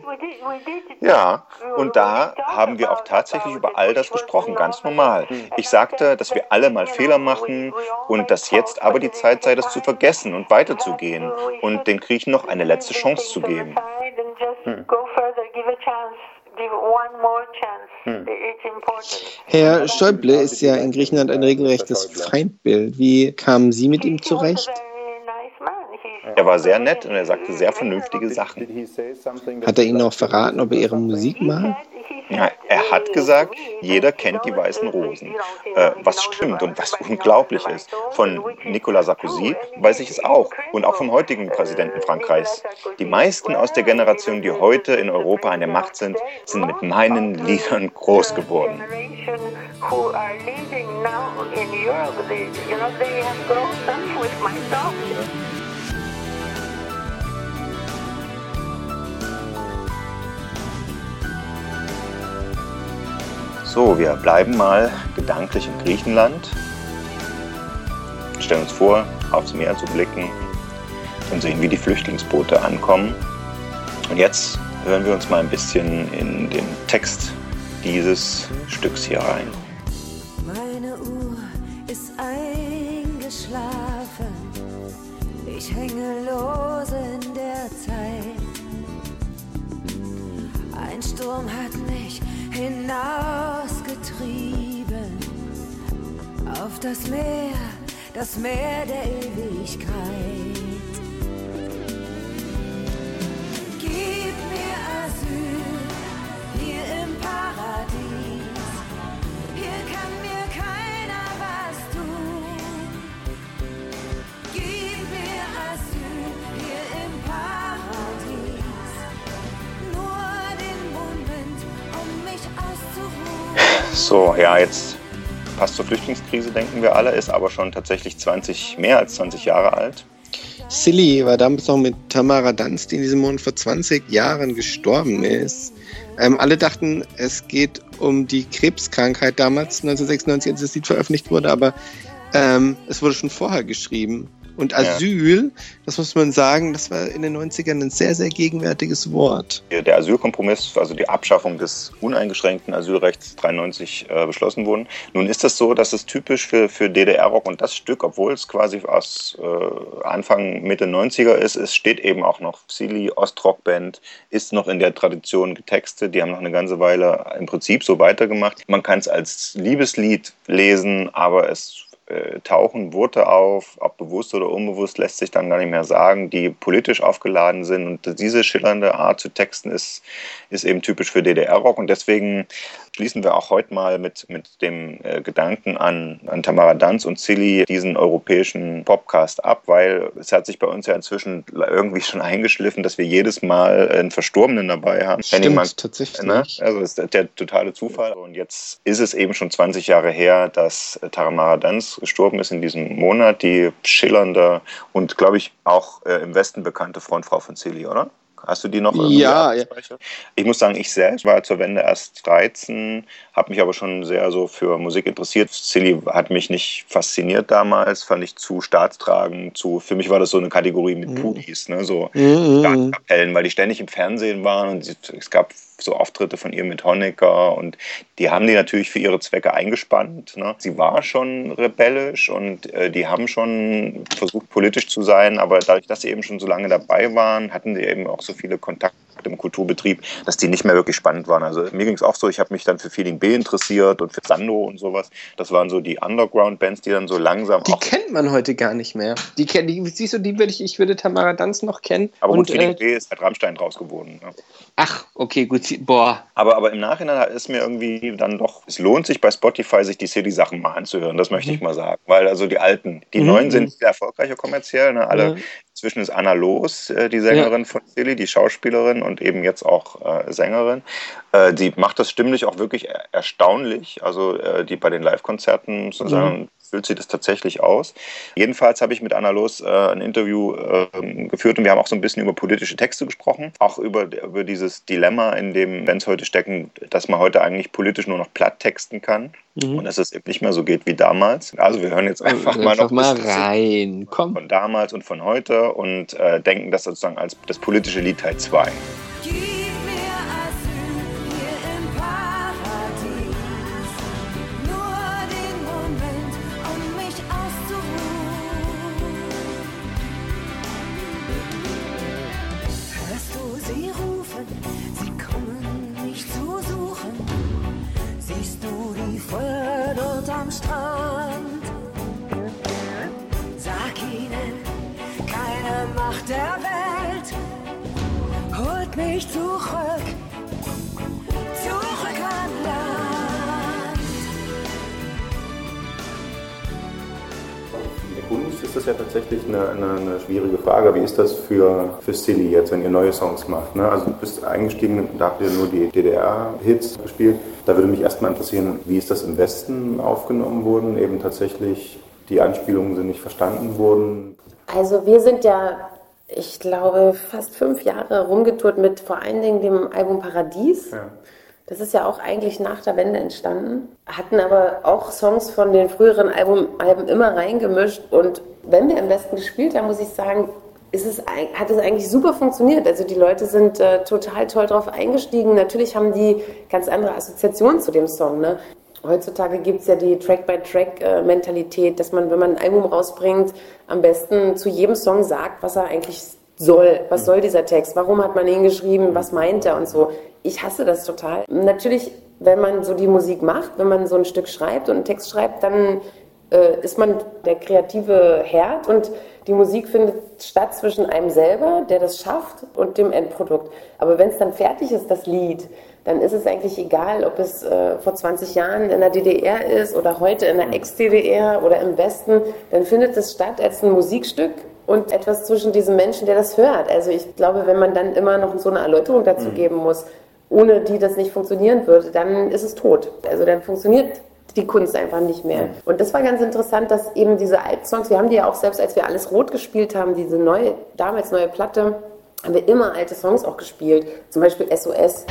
Ja, und da haben wir auch tatsächlich über all das gesprochen, ganz normal. Ich sagte, dass wir alle mal Fehler machen und dass jetzt aber die Zeit sei, das zu vergessen und weiterzugehen und den Griechen noch eine letzte Chance zu geben. And important. Herr Schäuble ist ja in Griechenland ein regelrechtes Feindbild. Wie kamen Sie mit ihm zurecht? Er war sehr nett und er sagte sehr vernünftige Sachen. Hat er Ihnen auch verraten, ob er Ihre Musik mag? Ja, er hat gesagt, jeder kennt die weißen Rosen. Äh, was stimmt und was unglaublich ist. Von Nicolas Sarkozy weiß ich es auch. Und auch vom heutigen Präsidenten Frankreichs. Die meisten aus der Generation, die heute in Europa an der Macht sind, sind mit meinen Liedern groß geworden. Generation So, wir bleiben mal gedanklich in Griechenland. Stellen uns vor, aufs Meer zu blicken und sehen, wie die Flüchtlingsboote ankommen. Und jetzt hören wir uns mal ein bisschen in den Text dieses Stücks hier rein. Meine Uhr ist eingeschlafen. Ich hänge lose in der Zeit. Ein Sturm hat auf das Meer, das Meer der Ewigkeit. Gib mir Asyl hier im Paradies. Hier kann mir keiner was tun. Gib mir Asyl hier im Paradies. Nur den Moment, um mich auszuruhen. So, ja, jetzt passt zur Flüchtlingskrise, denken wir alle, ist aber schon tatsächlich 20, mehr als 20 Jahre alt. Silly war damals noch mit Tamara Danz, die in diesem Monat vor 20 Jahren gestorben ist. Ähm, alle dachten, es geht um die Krebskrankheit damals, 1996, als das Lied veröffentlicht wurde, aber ähm, es wurde schon vorher geschrieben. Und Asyl, das muss man sagen, das war in den 90ern ein sehr, sehr gegenwärtiges Wort. Der Asylkompromiss, also die Abschaffung des uneingeschränkten Asylrechts 93 äh, beschlossen wurden. Nun ist das so, dass es typisch für, für DDR-Rock und das Stück, obwohl es quasi aus äh, Anfang, Mitte 90er ist, es steht eben auch noch Silly, Ostrock-Band, ist noch in der Tradition getextet. Die haben noch eine ganze Weile im Prinzip so weitergemacht. Man kann es als Liebeslied lesen, aber es äh, tauchen Worte auf, ob bewusst oder unbewusst, lässt sich dann gar nicht mehr sagen, die politisch aufgeladen sind. Und diese schillernde Art zu texten ist, ist eben typisch für DDR-Rock. Und deswegen schließen wir auch heute mal mit, mit dem äh, Gedanken an, an Tamara Danz und Silly diesen europäischen Podcast ab, weil es hat sich bei uns ja inzwischen irgendwie schon eingeschliffen, dass wir jedes Mal einen Verstorbenen dabei haben. Stimmt, jemand- tatsächlich. Ne? Also das ist der totale Zufall. Und jetzt ist es eben schon 20 Jahre her, dass Tamara Danz gestorben ist in diesem Monat. Die schillernde und, glaube ich, auch äh, im Westen bekannte Frontfrau von Silly, oder? Hast du die noch? irgendwie Ja, ja. Ich muss sagen, ich selbst war zur Wende erst 13, habe mich aber schon sehr so für Musik interessiert. Silly hat mich nicht fasziniert damals, fand ich zu staatstragend, zu, für mich war das so eine Kategorie mit Pudis, ne, so Mhm. Staatskapellen, weil die ständig im Fernsehen waren und es gab so Auftritte von ihr mit Honecker und die haben die natürlich für ihre Zwecke eingespannt. Ne? Sie war schon rebellisch und äh, die haben schon versucht politisch zu sein, aber dadurch, dass sie eben schon so lange dabei waren, hatten sie eben auch so viele Kontakte im Kulturbetrieb, dass die nicht mehr wirklich spannend waren. Also mir ging es auch so, ich habe mich dann für Feeling B interessiert und für Sando und sowas. Das waren so die Underground-Bands, die dann so langsam Die kennt man heute gar nicht mehr. Die, kenn- die siehst du, die würde ich, ich würde Tamara Danz noch kennen. aber gut, Und, Feeling äh, B ist halt Rammstein draus geworden. Ne? ach, okay, gut. Boah, Aber, aber im Nachhinein ist mir irgendwie dann doch, es lohnt sich bei Spotify, sich die City-Sachen mal anzuhören, das möchte ich mal sagen. Weil also die alten, die Mhm. neuen sind sehr erfolgreicher kommerziell. Ne? Alle, Mhm. Inzwischen ist Anna Los, äh, die Sängerin von Silly, die Schauspielerin und eben jetzt auch äh, Sängerin. Äh, die macht das stimmlich auch wirklich er erstaunlich. Also äh, die bei den Live-Konzerten sozusagen füllt sie das tatsächlich aus. Jedenfalls habe ich mit Anna Los äh, ein Interview ähm, geführt und wir haben auch so ein bisschen über politische Texte gesprochen, auch über, über dieses Dilemma, in dem Bands heute stecken, dass man heute eigentlich politisch nur noch platt texten kann Mhm. und dass es eben nicht mehr so geht wie damals. Also wir hören jetzt einfach mal noch mal rein. Komm. von damals und von heute und äh, denken das sozusagen als das politische Lied Teil 2. eine, eine, eine schwierige Frage. Wie ist das für, für Silly jetzt, wenn ihr neue Songs macht? Ne? Also du bist eingestiegen, da habt ihr nur die DDR-Hits gespielt. Da würde mich erstmal interessieren, wie ist das im Westen aufgenommen worden? Eben tatsächlich die Anspielungen sind nicht verstanden worden. Also wir sind ja, ich glaube, fast fünf Jahre rumgetourt mit vor allen Dingen dem Album Paradies. Ja. Das ist ja auch eigentlich nach der Wende entstanden. Hatten aber auch Songs von den früheren Album, Alben immer reingemischt. Und wenn wir im Westen gespielt haben, muss ich sagen, ist es, hat es eigentlich super funktioniert. Also die Leute sind äh, total toll drauf eingestiegen. Natürlich haben die ganz andere Assoziationen zu dem Song. Ne? Heutzutage gibt es ja die Track-by-Track-Mentalität, dass man, wenn man ein Album rausbringt, am besten zu jedem Song sagt, was er eigentlich soll. Was soll dieser Text? Warum hat man ihn geschrieben? Was meint er und so? Ich hasse das total. Natürlich, wenn man so die Musik macht, wenn man so ein Stück schreibt und einen Text schreibt, dann äh, ist man der kreative Herd und die Musik findet statt zwischen einem selber, der das schafft, und dem Endprodukt. Aber wenn es dann fertig ist, das Lied, dann ist es eigentlich egal, ob es äh, vor 20 Jahren in der DDR ist oder heute in der Ex-DDR oder im Westen, dann findet es statt als ein Musikstück und etwas zwischen diesem Menschen, der das hört. Also ich glaube, wenn man dann immer noch so eine Erläuterung dazu geben muss, ohne die das nicht funktionieren würde, dann ist es tot. Also dann funktioniert die Kunst einfach nicht mehr. Und das war ganz interessant, dass eben diese alten Songs, wir haben die ja auch selbst, als wir alles rot gespielt haben, diese neue, damals neue Platte, haben wir immer alte Songs auch gespielt. Zum Beispiel SOS.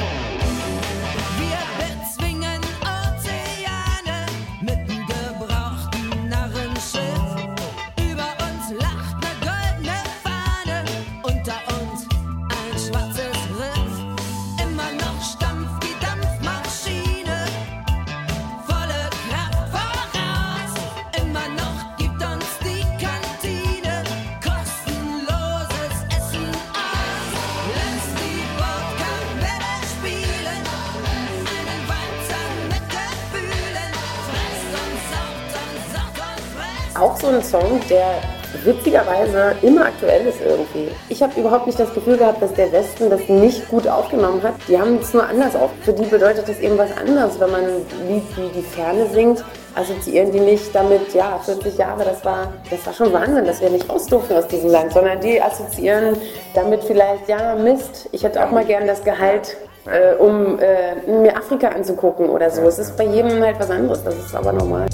Ein Song, der witzigerweise immer aktuell ist irgendwie. Ich habe überhaupt nicht das Gefühl gehabt, dass der Westen das nicht gut aufgenommen hat. Die haben es nur anders auf. Für die bedeutet das eben was anderes, wenn man Lied wie Die Ferne singt. Assoziieren die nicht damit, ja, 40 Jahre, das war, das war schon Wahnsinn, dass wir nicht raus durften aus diesem Land, sondern die assoziieren damit vielleicht, ja, Mist, ich hätte auch mal gern das Gehalt, äh, um äh, mir Afrika anzugucken oder so. Es ist bei jedem halt was anderes, das ist aber normal.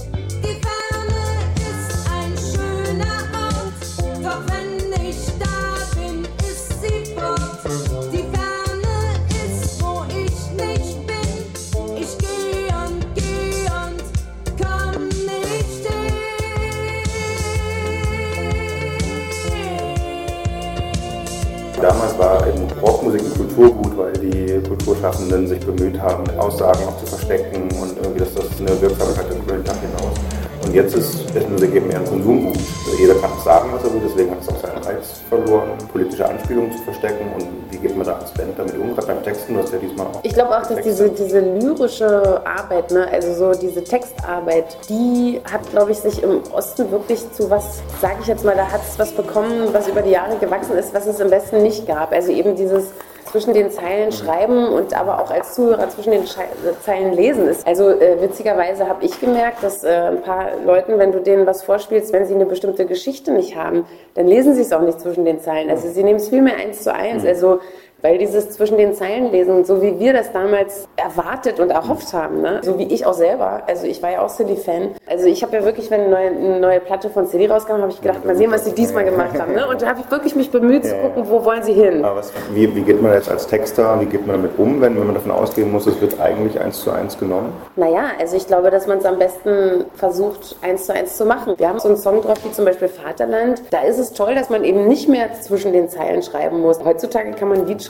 Damals war eben Rockmusik ein Kulturgut, weil die Kulturschaffenden sich bemüht haben, Aussagen auch zu verstecken und irgendwie, dass das eine Wirksamkeit hat über den Tag hinaus. Und jetzt ist, Musik eben eher ein Konsumgut. Also jeder kann sagen, was er will, deswegen hat es auch seinen Reiz verloren, politische Anspielungen zu verstecken. Und geht man da als Band damit um? Gerade beim Texten, du hast ja diesmal auch. Ich glaube auch, dass diese, diese lyrische Arbeit, ne, also so diese Textarbeit, die hat, glaube ich, sich im Osten wirklich zu was, sage ich jetzt mal, da hat es was bekommen, was über die Jahre gewachsen ist, was es im Westen nicht gab. Also eben dieses zwischen den Zeilen schreiben und aber auch als Zuhörer zwischen den Schei Zeilen lesen ist. Also äh, witzigerweise habe ich gemerkt, dass äh, ein paar Leuten, wenn du denen was vorspielst, wenn sie eine bestimmte Geschichte nicht haben, dann lesen sie es auch nicht zwischen den Zeilen. Also sie nehmen es vielmehr eins zu eins. Also weil dieses zwischen den Zeilen lesen, so wie wir das damals erwartet und erhofft haben, ne? so wie ich auch selber, also ich war ja auch Silly-Fan. Also ich habe ja wirklich, wenn eine neue, eine neue Platte von Silly rauskam, habe ich gedacht, mal sehen, was sie diesmal gemacht haben. Ne? Und da habe ich wirklich mich bemüht zu Ja, ja. gucken, wo wollen sie hin. Aber was, wie, wie geht man jetzt als Texter, wie geht man damit um, wenn, wenn man davon ausgehen muss, es wird eigentlich eins zu eins genommen? Naja, also ich glaube, dass man es am besten versucht, eins zu eins zu machen. Wir haben so einen Song drauf, wie zum Beispiel Vaterland. Da ist es toll, dass man eben nicht mehr zwischen den Zeilen schreiben muss. Heutzutage kann man ein Lied schreiben,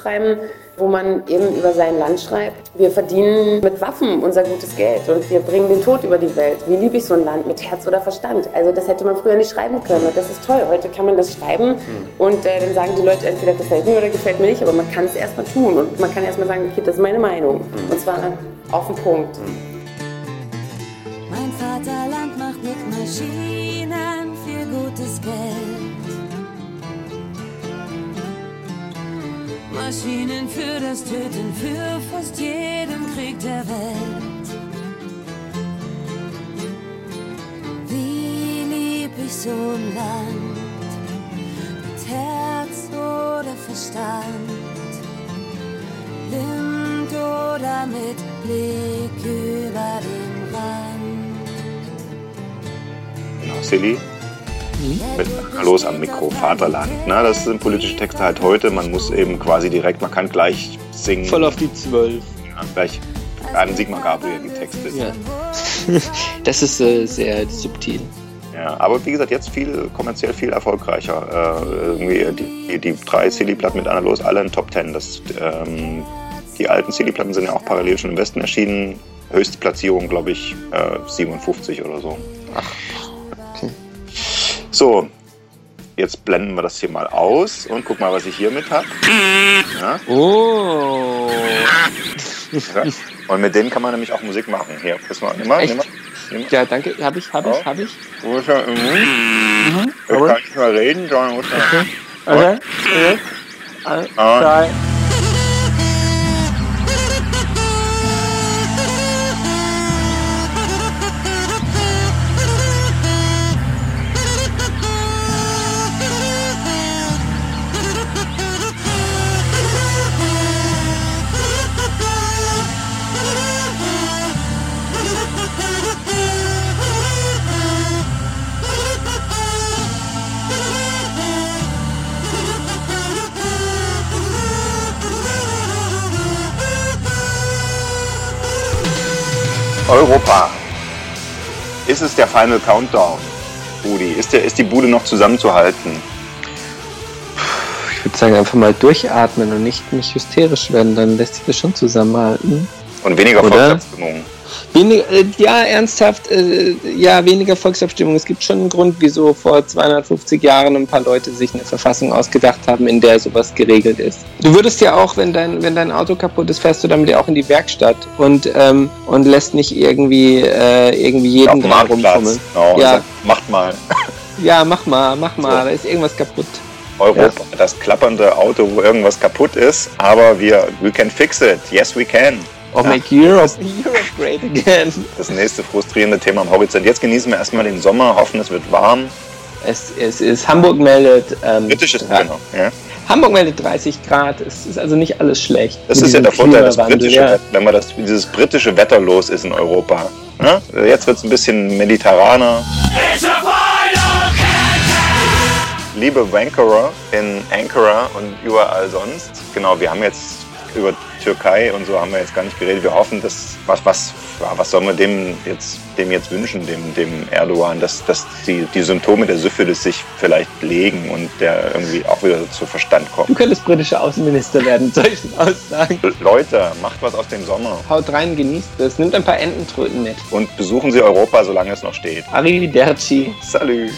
wo man eben über sein Land schreibt. Wir verdienen mit Waffen unser gutes Geld und wir bringen den Tod über die Welt. Wie liebe ich so ein Land mit Herz oder Verstand? Also das hätte man früher nicht schreiben können und das ist toll. Heute kann man das schreiben und äh, dann sagen die Leute entweder gefällt mir oder gefällt mir nicht, aber man kann es erstmal tun und man kann erstmal sagen, okay, das ist meine Meinung. Und zwar auf den Punkt. Mein Vaterland macht mit Maschinen viel gutes Geld. Maschinen für das Töten, für fast jeden Krieg der Welt. Wie lieb ich so ein Land mit Herz oder Verstand, blind oder mit Blick über den Rand. Mit Los am Mikro, Vaterland. Ne? Das sind politische Texte halt heute. Man muss eben quasi direkt, man kann gleich singen. Voll auf die Zwölf. Ja, gleich an Sigmar Gabriel die Texte. Ja. das ist äh, sehr subtil. Ja, aber wie gesagt, jetzt viel kommerziell viel erfolgreicher. Äh, die, die drei Silly-Platten mit Anna Los, alle in Top Ten. Das, ähm, die alten Silly-Platten sind ja auch parallel schon im Westen erschienen. Höchste Platzierung, glaube ich, äh, 57 oder so. Ach, okay. So, jetzt blenden wir das hier mal aus und guck mal, was ich hier mit habe. Ja? Oh. Und mit denen kann man nämlich auch Musik machen. Hier, pass mal, nimm mal, nimm. Ja, danke. Hab ich, hab ich, hab ich. Wo ist er? Mhm. Ich Aber- kann nicht mehr reden, sondern muss Okay. Okay. Okay. Eins, Ah. Europa. Ist es der Final Countdown, Rudi? Ist, der, ist die Bude noch zusammenzuhalten? Ich würde sagen, einfach mal durchatmen und nicht, nicht hysterisch werden, dann lässt sich das schon zusammenhalten. Und weniger? Volksabstimmungen. Wenig, äh, ja, ernsthaft, äh, ja, weniger Volksabstimmung. Es gibt schon einen Grund, wieso vor 250 Jahren ein paar Leute sich eine Verfassung ausgedacht haben, in der sowas geregelt ist. Du würdest ja auch, wenn dein, wenn dein Auto kaputt ist, fährst du damit ja auch in die Werkstatt und, ähm, und lässt nicht irgendwie, äh, irgendwie jeden Marktplatz. rumfummeln. Genau, Ja. also macht mal. Ja, mach mal, mach mal, So. da ist irgendwas kaputt. Europa, das klappernde Auto, wo irgendwas kaputt ist, aber wir, we can fix it. Yes, we can. Or Ja. make Europe, Europe great again. Das nächste frustrierende Thema am Horizont. Jetzt genießen wir erstmal den Sommer, hoffen, es wird warm. Es, es ist, Hamburg meldet, ähm, Britisches, genau. Ja. Hamburg meldet 30 Grad, es ist also nicht alles schlecht. Das ist ja der Vorteil, das britische, ja. Wenn man das, dieses britische Wetter los ist in Europa. Ja? Jetzt wird es ein bisschen mediterraner. Liebe Wankerer in Ankara und überall sonst. Genau, wir haben jetzt über Türkei und so haben wir jetzt gar nicht geredet. Wir hoffen, dass was was was soll man dem jetzt dem jetzt wünschen, dem dem Erdogan, dass dass die die Symptome der Syphilis sich vielleicht legen und der irgendwie auch wieder zu Verstand Du kommt. könntest britischer Außenminister werden, solchen Aussagen. Leute, macht was aus dem Sommer Haut rein, genießt es, nimmt ein paar Ententröten mit. und besuchen Sie Europa, solange es noch steht. Arrivederci. Salut.